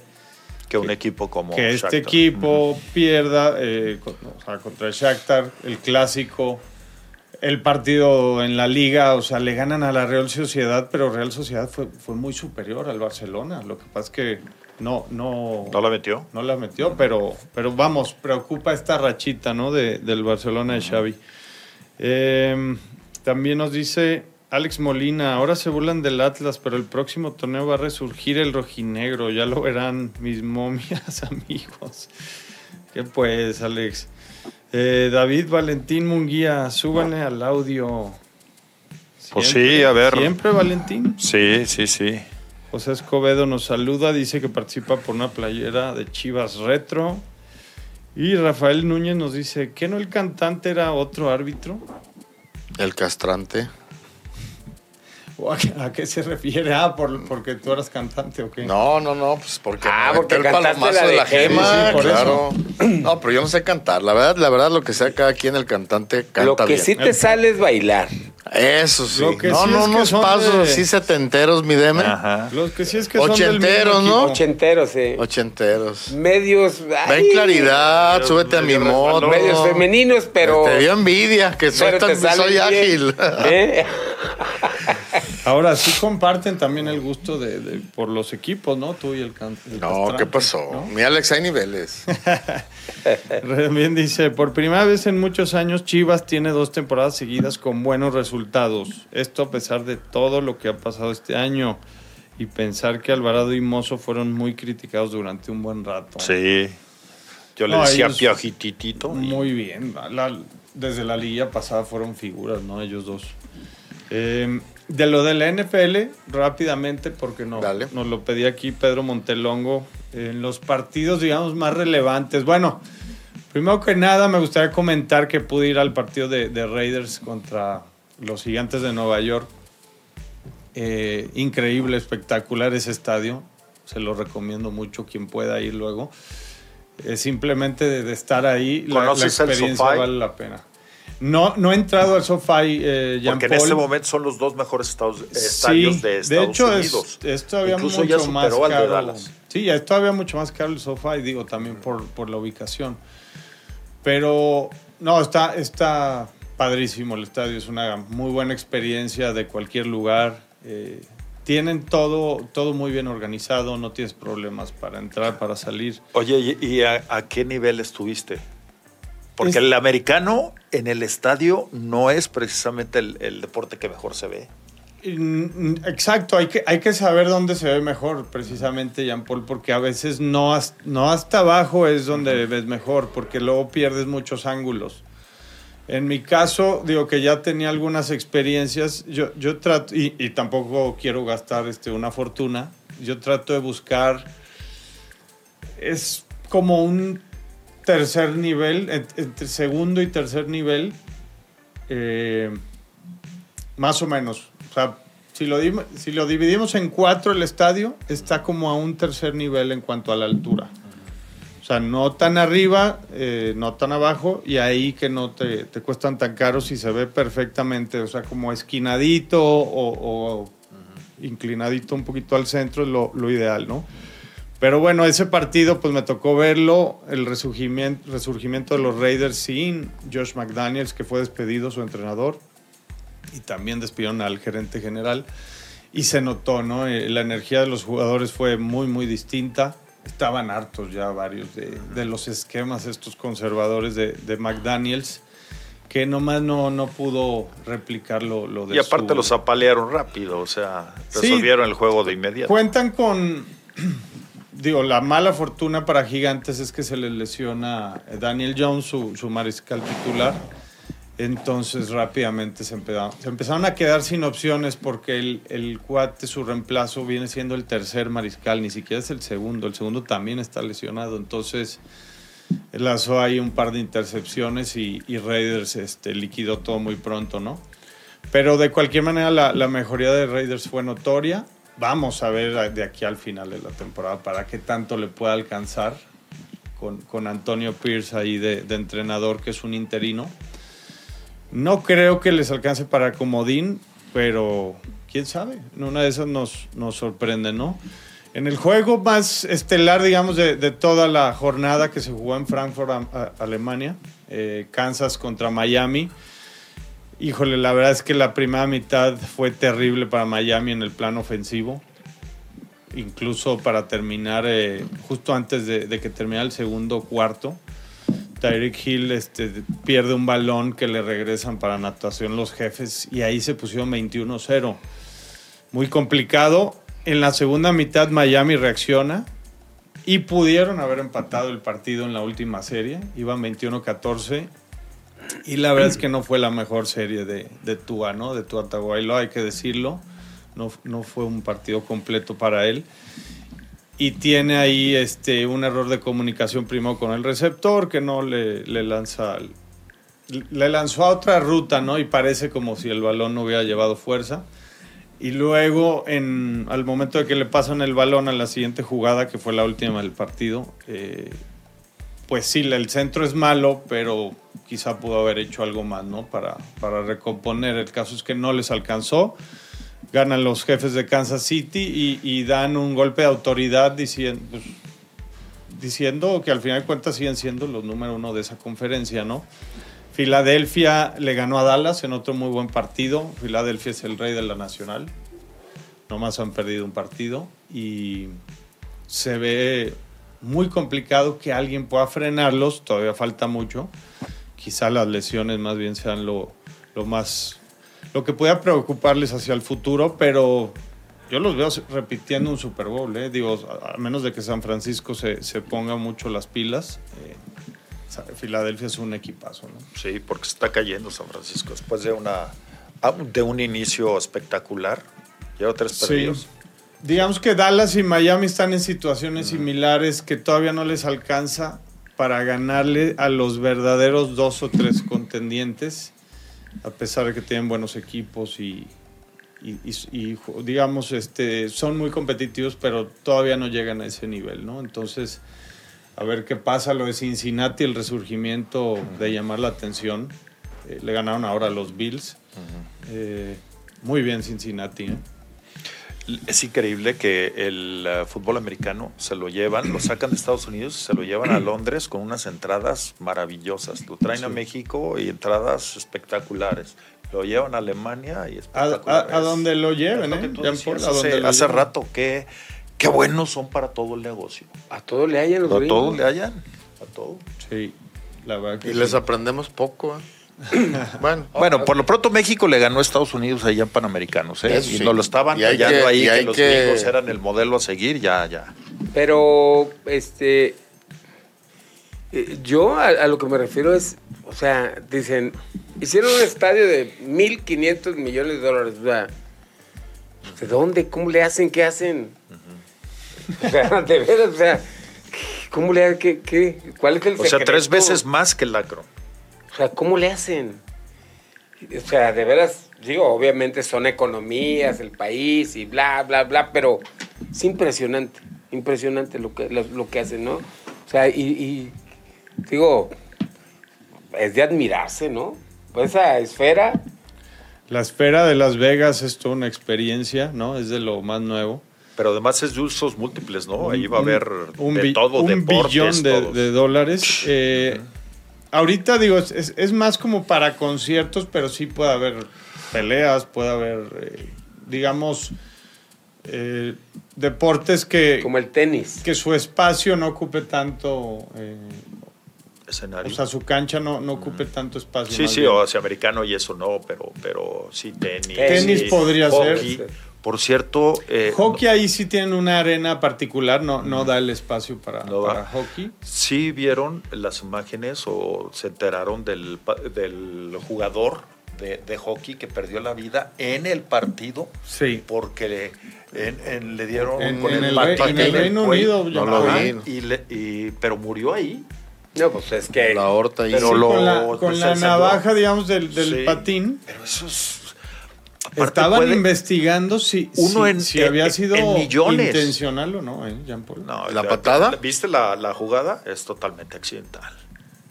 Que un equipo como que este equipo pierda eh, con- o sea, contra el Shakhtar, el clásico, el partido en la liga, o sea, le ganan a la Real Sociedad, pero Real Sociedad fue, fue muy superior al Barcelona. Lo que pasa es que no, no, ¿No la metió? no la metió, pero, pero vamos, preocupa esta rachita ¿no? de, del Barcelona de Xavi. Eh, también nos dice Alex Molina, ahora se burlan del Atlas, pero el próximo torneo va a resurgir el rojinegro, ya lo verán mis momias amigos. ¿Qué pues, Alex? Eh, David Valentín Munguía, súbanle al audio. Pues sí, a ver. Siempre Valentín. Sí, sí, sí. José Escobedo nos saluda, dice que participa por una playera de Chivas Retro. Y Rafael Núñez nos dice, ¿que no el cantante era otro árbitro? El castrante. ¿O a, qué, a qué se refiere? Ah, por, porque tú eras cantante o qué. No, no, no, pues porque Ah, porque el palomazo la de de la gema, Sí, sí, por claro. No, pero yo no sé cantar. La verdad, la verdad, lo que sea cada quien el cantante canta Lo que bien. sí te sale es bailar. Eso sí. Lo que no, sí no, unos pasos de- así setenteros, mi deme. Ajá. Los que sí es que son del Ochenteros, ¿no? Ochenteros, sí. Ochenteros. Medios. Ven ay, claridad, súbete a mi moto. Medios femeninos, pero. Te dio envidia, que soy, tan, soy bien. ágil. ¿Eh? Ahora sí comparten también el gusto de, de- por los equipos, ¿no? Tú y el cantante. No, ¿qué pasó? Mi Alex, hay niveles. Bien dice, por primera vez en muchos años Chivas tiene dos temporadas seguidas con buenos resultados. Esto a pesar de todo lo que ha pasado este año y pensar que Alvarado y Mozo fueron muy criticados durante un buen rato. Sí. Yo le No, decía Piojititito. y- Muy bien. La- desde la liga pasada fueron figuras, ¿no? Ellos dos. Eh, de lo de la NFL, rápidamente, porque no, Dale. nos lo pedí aquí Pedro Montelongo, en los partidos, digamos, más relevantes. Bueno, primero que nada me gustaría comentar que pude ir al partido de, de Raiders contra los Gigantes de Nueva York. Eh, increíble, espectacular ese estadio. Se lo recomiendo mucho quien pueda ir luego. Eh, simplemente de, de estar ahí, la, la ¿Conoces el experiencia vale la pena. No, no he entrado al SoFi, eh, Jean Porque en Paul. este momento son los dos mejores estados- Sí, estadios de Estados hecho, Unidos. Es, es todavía Incluso mucho ya más al de caro. Dallas. Sí, es todavía mucho más caro el SoFi, digo, también por, por la ubicación. Pero, no, está, está padrísimo el estadio, es una muy buena experiencia de cualquier lugar. eh, tienen todo, todo muy bien organizado, no tienes problemas para entrar, para salir. Oye, ¿y y a, a qué nivel estuviste? Porque Es- el americano en el estadio no es precisamente el, el deporte que mejor se ve. Mm, Exacto, hay que, hay que saber dónde se ve mejor, precisamente, Jean Paul, porque a veces no, has- no hasta abajo es donde ves mejor, porque luego pierdes muchos ángulos. En mi caso, digo que ya tenía algunas experiencias, yo, yo trato, y, y tampoco quiero gastar este, una fortuna, yo trato de buscar, es como un tercer nivel, ent- entre segundo y tercer nivel, eh, más o menos. O sea, si lo, si lo dividimos en cuatro el estadio, está como a un tercer nivel en cuanto a la altura. O sea, no tan arriba, eh, no tan abajo, y ahí que no te, te cuestan tan caros y se ve perfectamente, o sea, como esquinadito o, o inclinadito un poquito al centro es lo, lo ideal, ¿no? Pero bueno, ese partido pues me tocó verlo, el resurgimiento, resurgimiento de los Raiders sin Josh McDaniels, que fue despedido su entrenador, y también despidieron al gerente general, y se notó, ¿no? Eh, La energía de los jugadores fue muy, muy distinta. Estaban hartos ya varios de, de los esquemas estos conservadores de, de McDaniels, que nomás no, no pudo replicar lo, lo de Y aparte su- los apalearon rápido, o sea, Sí. resolvieron el juego de inmediato. Cuentan con, digo, la mala fortuna para Gigantes es que se les lesiona Daniel Jones, su, su mariscal titular. Entonces rápidamente se empezaron, a quedar sin opciones porque el, el cuate, su reemplazo, viene siendo el tercer mariscal, ni siquiera es el segundo. El segundo también está lesionado. Entonces lanzó ahí un par de intercepciones y, y Raiders este, liquidó todo muy pronto, ¿no? Pero de cualquier manera la, la mejoría de Raiders fue notoria. Vamos a ver de aquí al final de la temporada para qué tanto le pueda alcanzar con, con Antonio Pierce ahí de, de entrenador, que es un interino. No creo que les alcance para comodín, pero quién sabe. En una de esas nos, nos sorprende, ¿no? En el juego más estelar, digamos, de, de toda la jornada que se jugó en Frankfurt, a- a- Alemania, eh, Kansas contra Miami. Híjole, la verdad es que la primera mitad fue terrible para Miami en el plano ofensivo. Incluso para terminar, eh, justo antes de, que terminara el segundo cuarto, Tyreek Hill este, pierde un balón que le regresan para anotación los jefes y ahí se pusieron 21-0. Muy complicado. En la segunda mitad Miami reacciona y pudieron haber empatado el partido en la última serie. Iban 21-14 y la verdad es que no fue la mejor serie de, de Tua, ¿no? De Tua Tagovailoa, hay que decirlo. No, no fue un partido completo para él. Y tiene ahí este, un error de comunicación primero con el receptor que no le, le lanza... Le lanzó a otra ruta, ¿no? Y parece como si el balón no hubiera llevado fuerza. Y luego, en, al momento de que le pasan el balón a la siguiente jugada, que fue la última del partido, eh, pues sí, el centro es malo, pero quizá pudo haber hecho algo más, ¿no? Para, para recomponer. El caso es que no les alcanzó. Ganan los jefes de Kansas City y, dan un golpe de autoridad diciendo, pues, diciendo que al final de cuentas siguen siendo los número uno de esa conferencia, ¿no? Filadelfia le ganó a Dallas en otro muy buen partido. Filadelfia es el rey de la nacional. Nomás han perdido un partido y se ve muy complicado que alguien pueda frenarlos. Todavía falta mucho. Quizá las lesiones más bien sean lo, lo más lo que pueda preocuparles hacia el futuro, pero yo los veo repitiendo un Super Bowl, ¿eh? digo, a menos de que San Francisco se, se ponga mucho las pilas. Eh, Filadelfia es un equipazo, ¿no? Sí, porque está cayendo San Francisco después de una ah, de un inicio espectacular. Lleva tres perdidos. Sí. Digamos que Dallas y Miami están en situaciones similares que todavía no les alcanza para ganarle a los verdaderos dos o tres contendientes, a pesar de que tienen buenos equipos y, y, y- y, digamos, este, son muy competitivos, pero todavía no llegan a ese nivel, ¿no? Entonces, a ver qué pasa. Lo de Cincinnati, el resurgimiento de llamar la atención. Eh, le ganaron ahora a los Bills. Eh, muy bien Cincinnati, ¿eh? Es increíble que el eh, fútbol americano se lo llevan, lo sacan de Estados Unidos, se lo llevan a Londres con unas entradas maravillosas. Lo traen a. México y entradas espectaculares. Lo llevan a Alemania y A, a, espectaculares. a donde lo lleven, lo ¿eh? que decías a donde hace, lo hace lleven. rato, qué, qué buenos son para todo el negocio. A todo le hayan los A todo le hallan, a todo. Sí, la verdad que Y les aprendemos poco. ¿eh? bueno, Bueno, por lo pronto México le ganó a Estados Unidos allá en Panamericanos, ¿eh? Eso y sí. nos lo estaban Y callando que- ahí y que los que- gringos eran el modelo a seguir, ya, ya. Pero, este, eh, yo a, a lo que me refiero es, o sea, dicen, hicieron un estadio de 1.500 millones de dólares, o sea, ¿de dónde? ¿Cómo le hacen? ¿Qué hacen? O sea, de veras, o sea, ¿cómo le hacen? ¿Qué, qué? ¿Cuál es el O sea, tres veces más que el lacro. O sea, ¿cómo le hacen? O sea, de veras, digo, obviamente son economías, el país y bla, bla, bla, pero es impresionante, impresionante lo que, lo, lo que hacen, ¿no? O sea, y, y, digo, es de admirarse, ¿no? Pues esa esfera, La esfera de Las Vegas es toda una experiencia, ¿no? Es de lo más nuevo. Pero además es de usos múltiples, ¿no? Ahí va a haber un de todo, un deportes, billón de, de dólares. Eh, Ahorita digo, es, es- es más como para conciertos, pero sí puede haber peleas, puede haber, eh, digamos, eh, deportes que, como el tenis. que su espacio no ocupe tanto, eh, escenario. o sea, su cancha no, no ocupe tanto espacio. sí, sí, bien. o sea, americano y eso no, pero, pero sí, tenis. Tenis sí, podría hockey. ser. Por cierto, eh, Hockey ahí sí tienen una arena particular, no, no da el espacio para, No para da. hockey. sí vieron las imágenes o se enteraron del, pa- del jugador de, de hockey que perdió la vida en el partido Sí. porque le, en- en- le dieron En- con en el el en el Reino. Unido, No lo Ajá, vi. y le- y- pero murió ahí. No, pues es que... la. Pero Sí, lo- con la, con se la salvó. navaja, digamos, del, del Sí. patín. Pero eso es... aparte Estaban puede- investigando si, Uno si- en- si en- había sido en millones. intencional o no, ¿eh, Jean Paul? No, ¿La patada? ¿Viste la, la jugada? Es totalmente accidental.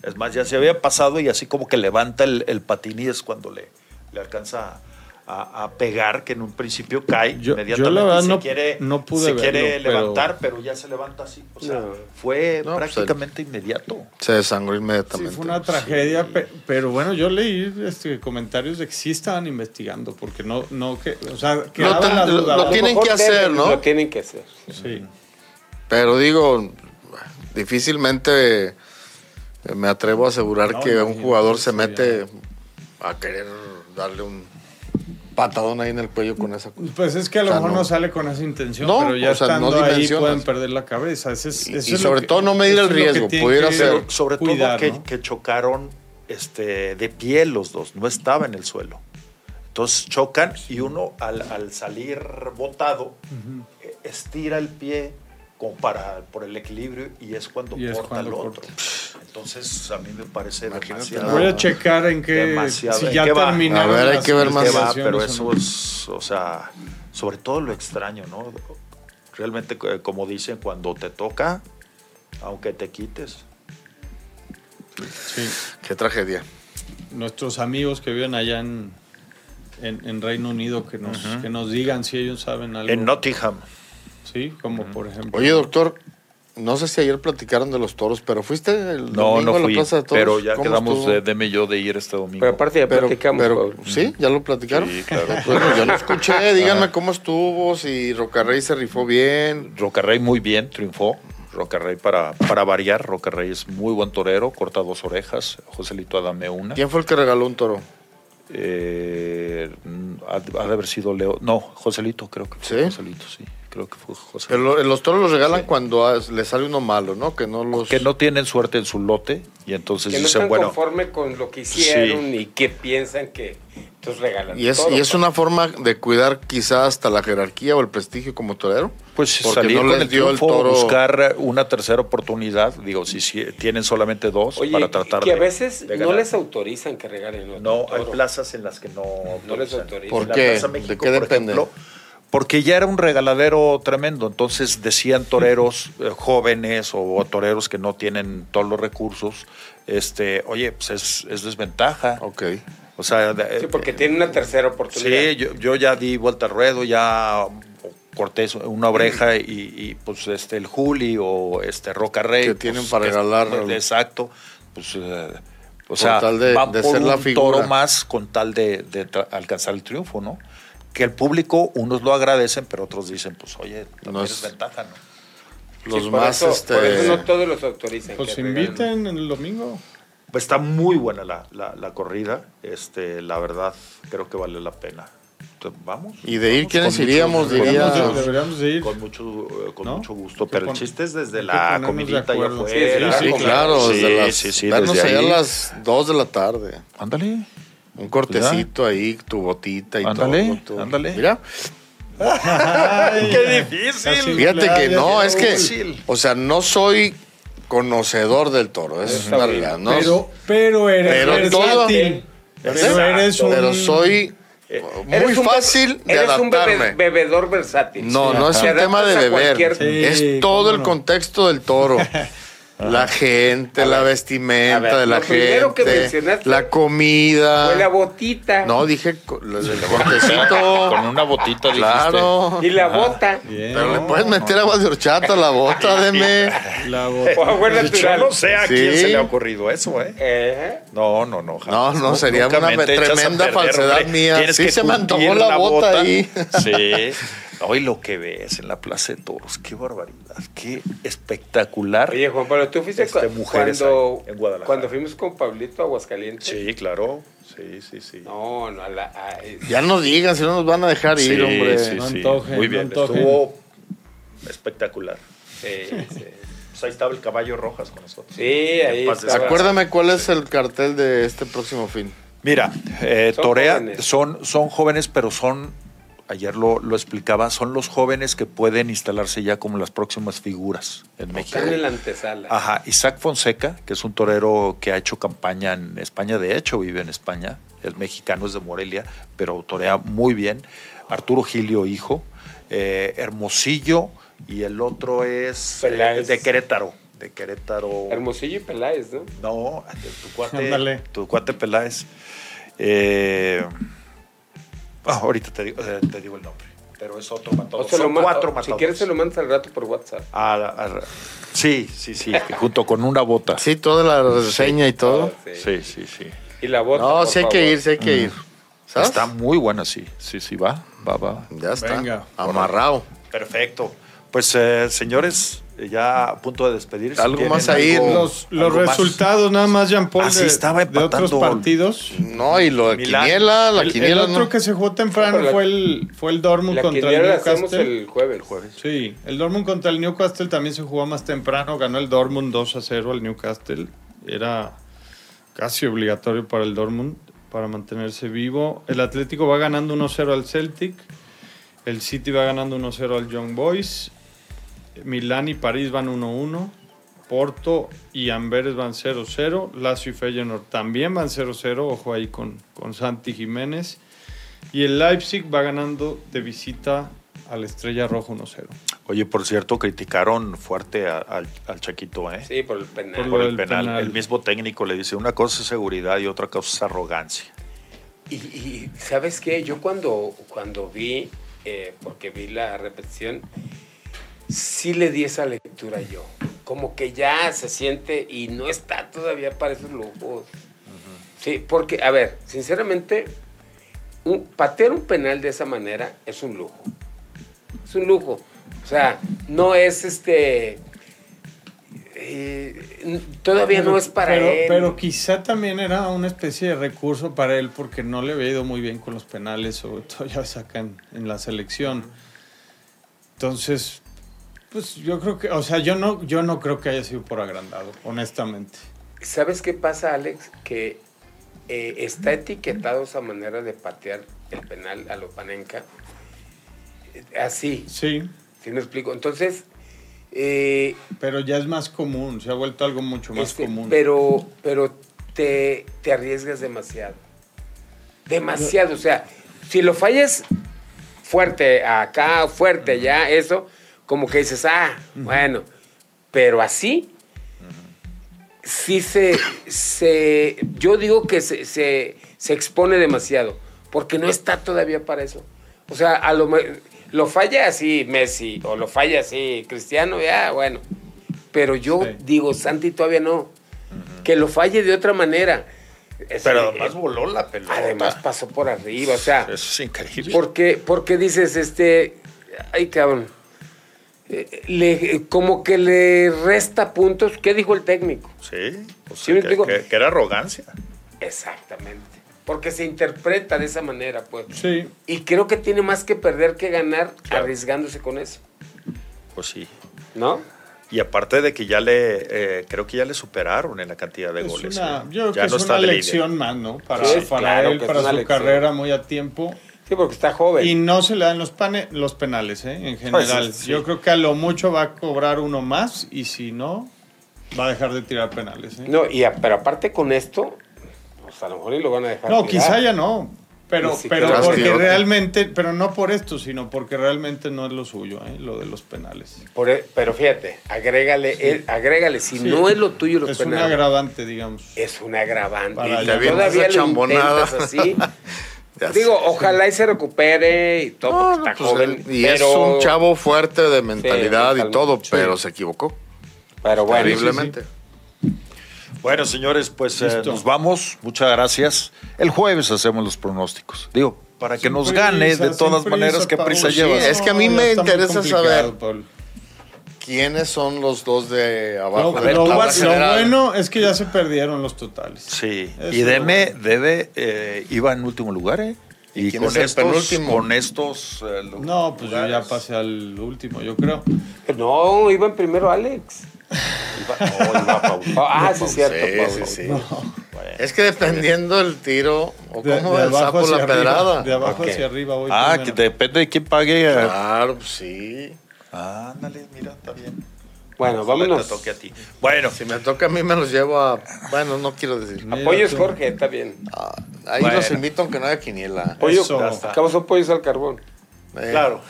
Es más, ya se había pasado y así como que levanta el, el patín y es cuando le, le alcanza a, a pegar, que en un principio cae Yo- yo inmediatamente la verdad y se no- quiere, no pude se quiere pero- levantar, pero... ya se levanta así. O sea, No. fue No, pues, prácticamente inmediato. Se desangró Sí, inmediatamente. fue una tragedia, pe- pero bueno, yo leí este, comentarios de que sí estaban investigando, porque no, no que, o sea, quedaba ten- la lo- duda. lo a lo tienen que hacer, deben, ¿no? Lo tienen que hacer. Sí. Pero digo, difícilmente me atrevo a asegurar No, que un jugador se mete a querer darle un patadón ahí en el cuello con esa cosa. Pues es que a lo O sea, mejor no. no. sale con esa intención, No, pero ya o sea, no estando ahí pueden perder la cabeza. Ese es- Y- eso y es sobre que- todo no medir el riesgo, pudiera ser. Sobre cuidar, todo que, ¿no? que chocaron este, de pie los dos, no estaba en el suelo. Entonces chocan y uno al, al salir botado eh, estira el pie como para, por el equilibrio y es cuando Y es corta cuando el otro. corta. Entonces a mí me parece Imagínate demasiado. Voy a checar en qué, si ¿En ya qué va? terminaron A ver, hay que ver más. Pero eso no. es, o sea, sobre todo lo extraño, ¿no? Realmente, eh, como dicen, cuando te toca, aunque te quites. Sí. Qué tragedia. Nuestros amigos que viven allá en, en, en Reino Unido que nos, que nos digan si ellos saben algo. En Nottingham. Sí, como por ejemplo. Oye, doctor, no sé si ayer platicaron de los toros, pero fuiste el No, domingo no a la fui, Plaza de Toros. pero ya ¿Cómo quedamos de Deme y yo de ir este domingo. Pero aparte ya Pero, platicamos. pero. ¿sí? ¿Ya lo platicaron? Sí, claro. Bueno, yo lo escuché, díganme cómo estuvo, si Rocarrey se rifó bien. Rocarrey muy bien, triunfó. Rocarrey para, para variar. Rocarrey es muy buen torero, corta dos orejas. Joselito Adame una. ¿Quién fue el que regaló un toro? Eh, ha, ha de haber sido Leo. No, Joselito, creo que fue ¿Sí? Joselito, sí. Creo que fue Pero Joselito. lo- los toros los regalan cuando ah, le sale uno malo, ¿no? Que no los... Que no tienen suerte en su lote y entonces que no dicen, están bueno, conforme con lo que hicieron y que piensan que entonces regalan Y es, todo, y es una forma de cuidar quizás hasta la jerarquía o el prestigio como torero. pues porque salir no con les el dio el toro- buscar una tercera oportunidad. Digo, si, si tienen solamente dos Oye, para tratar que de a veces de no les autorizan que regalen otro No, hay toro. plazas en las que no, No les autorizan. ¿Por qué? Plaza ¿De México, qué por depende? ejemplo, porque ya era un regaladero tremendo. Entonces decían toreros eh, jóvenes o toreros que no tienen todos los recursos, este, oye, pues es, es desventaja. Ok. O sea, de- Sí, porque tiene una tercera oportunidad. Sí, yo, yo ya di vuelta al ruedo, ya corté una oreja y, y, pues este el Juli o este Roca Rey. Que tienen pues, para regalar. Exacto. Pues, eh, o Con sea, tal de- van de por ser la un figura. toro más con tal de, alcanzar el triunfo, ¿no? Que el público, unos lo agradecen, pero otros dicen, pues oye, No no es- ventaja, ¿no? Sí, Los por más, eso- este... Por eso no todos los autorizan. Pues que regalen. inviten el domingo. Pues está muy buena la, la, la corrida. Este, la verdad, creo que vale la pena. Entonces, vamos. Y de ir, ¿quiénes con mucho- iríamos? con Diría- Deberíamos, de, ir. Con mucho, eh, con ¿No? mucho gusto, pero el pon- chiste es desde la comidita acuerdo. afuera. Sí, Sí, Como- claro, Sí, desde las, sí, sí, desde allá a las 2 de la tarde. Ándale. Un cortecito ahí, tu botita y Ándale, todo. ándale. Mira, ¡Qué difícil! fíjate que no, es que, difícil. o sea, no soy conocedor del toro, eso es Está una realidad, ¿no? Pero, pero eres Pero todo- versátil. Pero eres un... Pero soy muy Eres un be- fácil de eres un bebe- adaptarme. bebedor versátil. No, Sí, no es un tema de beber. cualquier- Sí, es todo el no. contexto del toro. La gente, la vestimenta ver, de la lo primero que gente, mencionaste la comida. Fue la botita. No, dije co- el cortecito. Con una botita dijiste. claro. Y la bota. Bien. Pero le puedes meter agua de horchata a la bota, deme. La bota. O agua Yo no sé a Sí. quién se le ha ocurrido eso, ¿eh? Eh, No, no, no. No, jamás. no, sería Nunca una tremenda perder, falsedad hombre. mía. Sí que se me antojó la bota ahí. Sí. Hoy lo que ves en la Plaza de Toros, qué barbaridad, qué espectacular. Oye, Juan Pablo, tú fuiste Este, cu- mujeres cuando, ahí, en Guadalajara. cuando fuimos con Pablito a Aguascalientes. Sí, claro. Sí, sí, sí. No, no, a la, a- eh, Ya no digan, si no nos van a dejar ir, hombre. sí, No sí. antojen, Muy no bien, antojen. estuvo espectacular. sí, sí. Pues ahí estaba el caballo rojas con nosotros. Sí, ahí estaba. Acuérdame cuál es el cartel de este próximo fin. Mira, eh, Son Torea jóvenes. son, son jóvenes, pero son, ayer lo, lo explicaba, son los jóvenes que pueden instalarse ya como las próximas figuras en México. Están en la antesala. Ajá, Isaac Fonseca, que es un torero que ha hecho campaña en España, de hecho vive en España, es mexicano, es de Morelia, pero torea muy bien. Arturo Gilio, hijo, eh, Hermosillo, y el otro es eh, Peláez. de Querétaro, de Querétaro. Hermosillo y Peláez, ¿no? No, tu cuate, Ándale. tu cuate Peláez. Eh, ah, ahorita te digo, eh, te digo el nombre, pero es otro matador. O se lo Son cuatro o- Si matadores. quieres, se lo mandas al rato por WhatsApp. Ah, ah, sí, sí, sí, junto con una bota. Sí, toda la reseña y todo. Sí. sí, sí. sí. Y la bota. No, por sí hay que ir, sí hay que ir. ¿Sabes? Está muy buena, sí. Sí, sí, va, va, va. Ya está. Venga. Amarrado. Perfecto. Pues, eh, señores, ya a punto de despedirse. Algo ¿tienen más ahí, algo- Los, los algo más? resultados, nada más, Jean Paul, Así de, estaba de otros partidos. No, y lo de Milán. Quiniela, la el, el Quiniela otro no. que se jugó temprano la- fue el, fue el Dortmund La contra el Newcastle. el jueves. jueves. Sí, el Dortmund contra el Newcastle también se jugó más temprano. Ganó el Dortmund 2 a 0 al Newcastle. Era casi obligatorio para el Dortmund para mantenerse vivo. El Atlético va ganando 1-0 al Celtic. El City va ganando 1-0 al Young Boys. Milán y París van 1-1. Porto y Amberes van 0-0. Lazio y Feyenoord también van 0-0. Ojo ahí con, con Santi Jiménez. Y el Leipzig va ganando de visita a la Estrella Roja 1-0. Oye, por cierto, criticaron fuerte a- al, al Chaquito, ¿eh? Sí, por el penal. Por el penal. penal. El mismo técnico le dice, una cosa es seguridad y otra cosa es arrogancia. Y, y, ¿sabes qué? Yo cuando, cuando vi, eh, porque vi la repetición, sí le di esa lectura yo. Como que ya se siente y no está todavía para esos lujos. Sí, porque, a ver, sinceramente, un, patear un penal de esa manera es un lujo. Es un lujo. O sea, no es este... eh, todavía no es para pero, él. Pero quizá también era una especie de recurso para él porque no le había ido muy bien con los penales, sobre todo ya sacan en la selección. Entonces, pues yo creo que, o sea, yo no, yo no creo que haya sido por agrandado, honestamente. ¿Sabes qué pasa, Alex? Que eh, está etiquetado esa manera de patear el penal a Lopanenka. Así, Sí, ¿sí me explico? Entonces, eh, pero ya es más común, se ha vuelto algo mucho más este, común. pero, pero te, te arriesgas demasiado. Demasiado. O sea, si lo fallas fuerte acá, fuerte allá, eso, como que dices, ah, bueno, pero así, sí se, se yo digo que se, se, se expone demasiado, porque no está todavía para eso. O sea, a lo, lo falla así Messi, o lo falla así Cristiano, ya, bueno. Pero yo Sí. digo, Santi todavía no. Que lo falle de otra manera. Es- Pero eh, además voló la pelota. además pasó por arriba, o sea, Eso es increíble. porque, porque dices, este, ay cabrón, eh, le, como que le resta puntos. ¿Qué dijo el técnico? Sí, pues Sí, que, explico. que- que era arrogancia. Exactamente. Porque se interpreta de esa manera, pues. Sí, Y creo que tiene más que perder que ganar Claro. arriesgándose con eso, Pues sí. ¿no? Y aparte de que ya le, eh, creo que ya le superaron en la cantidad de es goles. una, ¿eh? yo creo ya que no es está una lección más, ¿no? Para, Sí, para claro él, para su lección. carrera muy a tiempo. Sí, porque está joven. Y no se le dan los, pane- los penales, ¿eh? En general. Pues, sí. Yo creo que a lo mucho va a cobrar uno más y si no, va a dejar de tirar penales. ¿eh? No, y a- pero aparte con esto, pues a lo mejor y lo van a dejar. No, tirar. quizá ya no. Pero, pero porque realmente, pero no por esto, sino porque realmente no es lo suyo, ¿eh? lo de los penales. Por e- pero fíjate, agrégale, agrégale, si Sí. no es lo tuyo los Es un penales. agravante, digamos. es un agravante. Para Y todavía lo chambonada. intentas así. Ya Digo, sé. ojalá y se recupere y todo, No, está pues, joven. y pero, es un chavo fuerte de mentalidad y todo, Sí. pero se equivocó. Pero bueno, terriblemente. Bueno, señores, pues eh, nos vamos. Muchas gracias. El jueves hacemos los pronósticos. Digo, para que Sin nos prisa, gane de todas prisa, maneras, ¿qué prisa Sí, llevas? es que a mí me interesa saber. Paul. ¿Quiénes son los dos de abajo? Lo, de lo- lo bueno es que ya se perdieron los totales. Sí, Eso y Deme, Debe eh, iba en último lugar, ¿eh? ¿Y Y, con, es el estos, penúltimo? con estos. eh, No, pues yo ya lugares. pasé al último, yo creo. no, iba en primero Alex. Iba- oh, iba Pau. Ah, sí, es cierto, Sí, Pau. sí, sí. Bueno, Es que dependiendo del tiro, o De, cómo de el sapo la arriba, pedrada. de abajo Ok. hacia arriba voy ah, que primero. depende de quién pague. eh. Claro, pues sí. Ah, ándale, mira, está bien. Bueno, Ojalá vámonos. Te toque a ti. Bueno, Si me toca a mí, me los llevo a. Bueno, no quiero decir. Apoyos. Jorge, está bien. Ah, ahí Bueno. los invito aunque no haya quiniela. Pollo, son pollos al carbón. Eh, claro.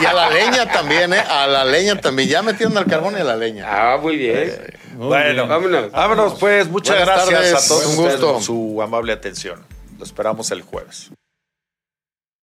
Y a la leña también, ¿eh? A la leña también. Ya metieron al carbón y a la leña. Ah, muy bien. Muy bueno, bien. Vámonos. Vámonos, pues. Muchas Buenas gracias tardes, a todos un gusto. por su amable atención. Lo esperamos el jueves.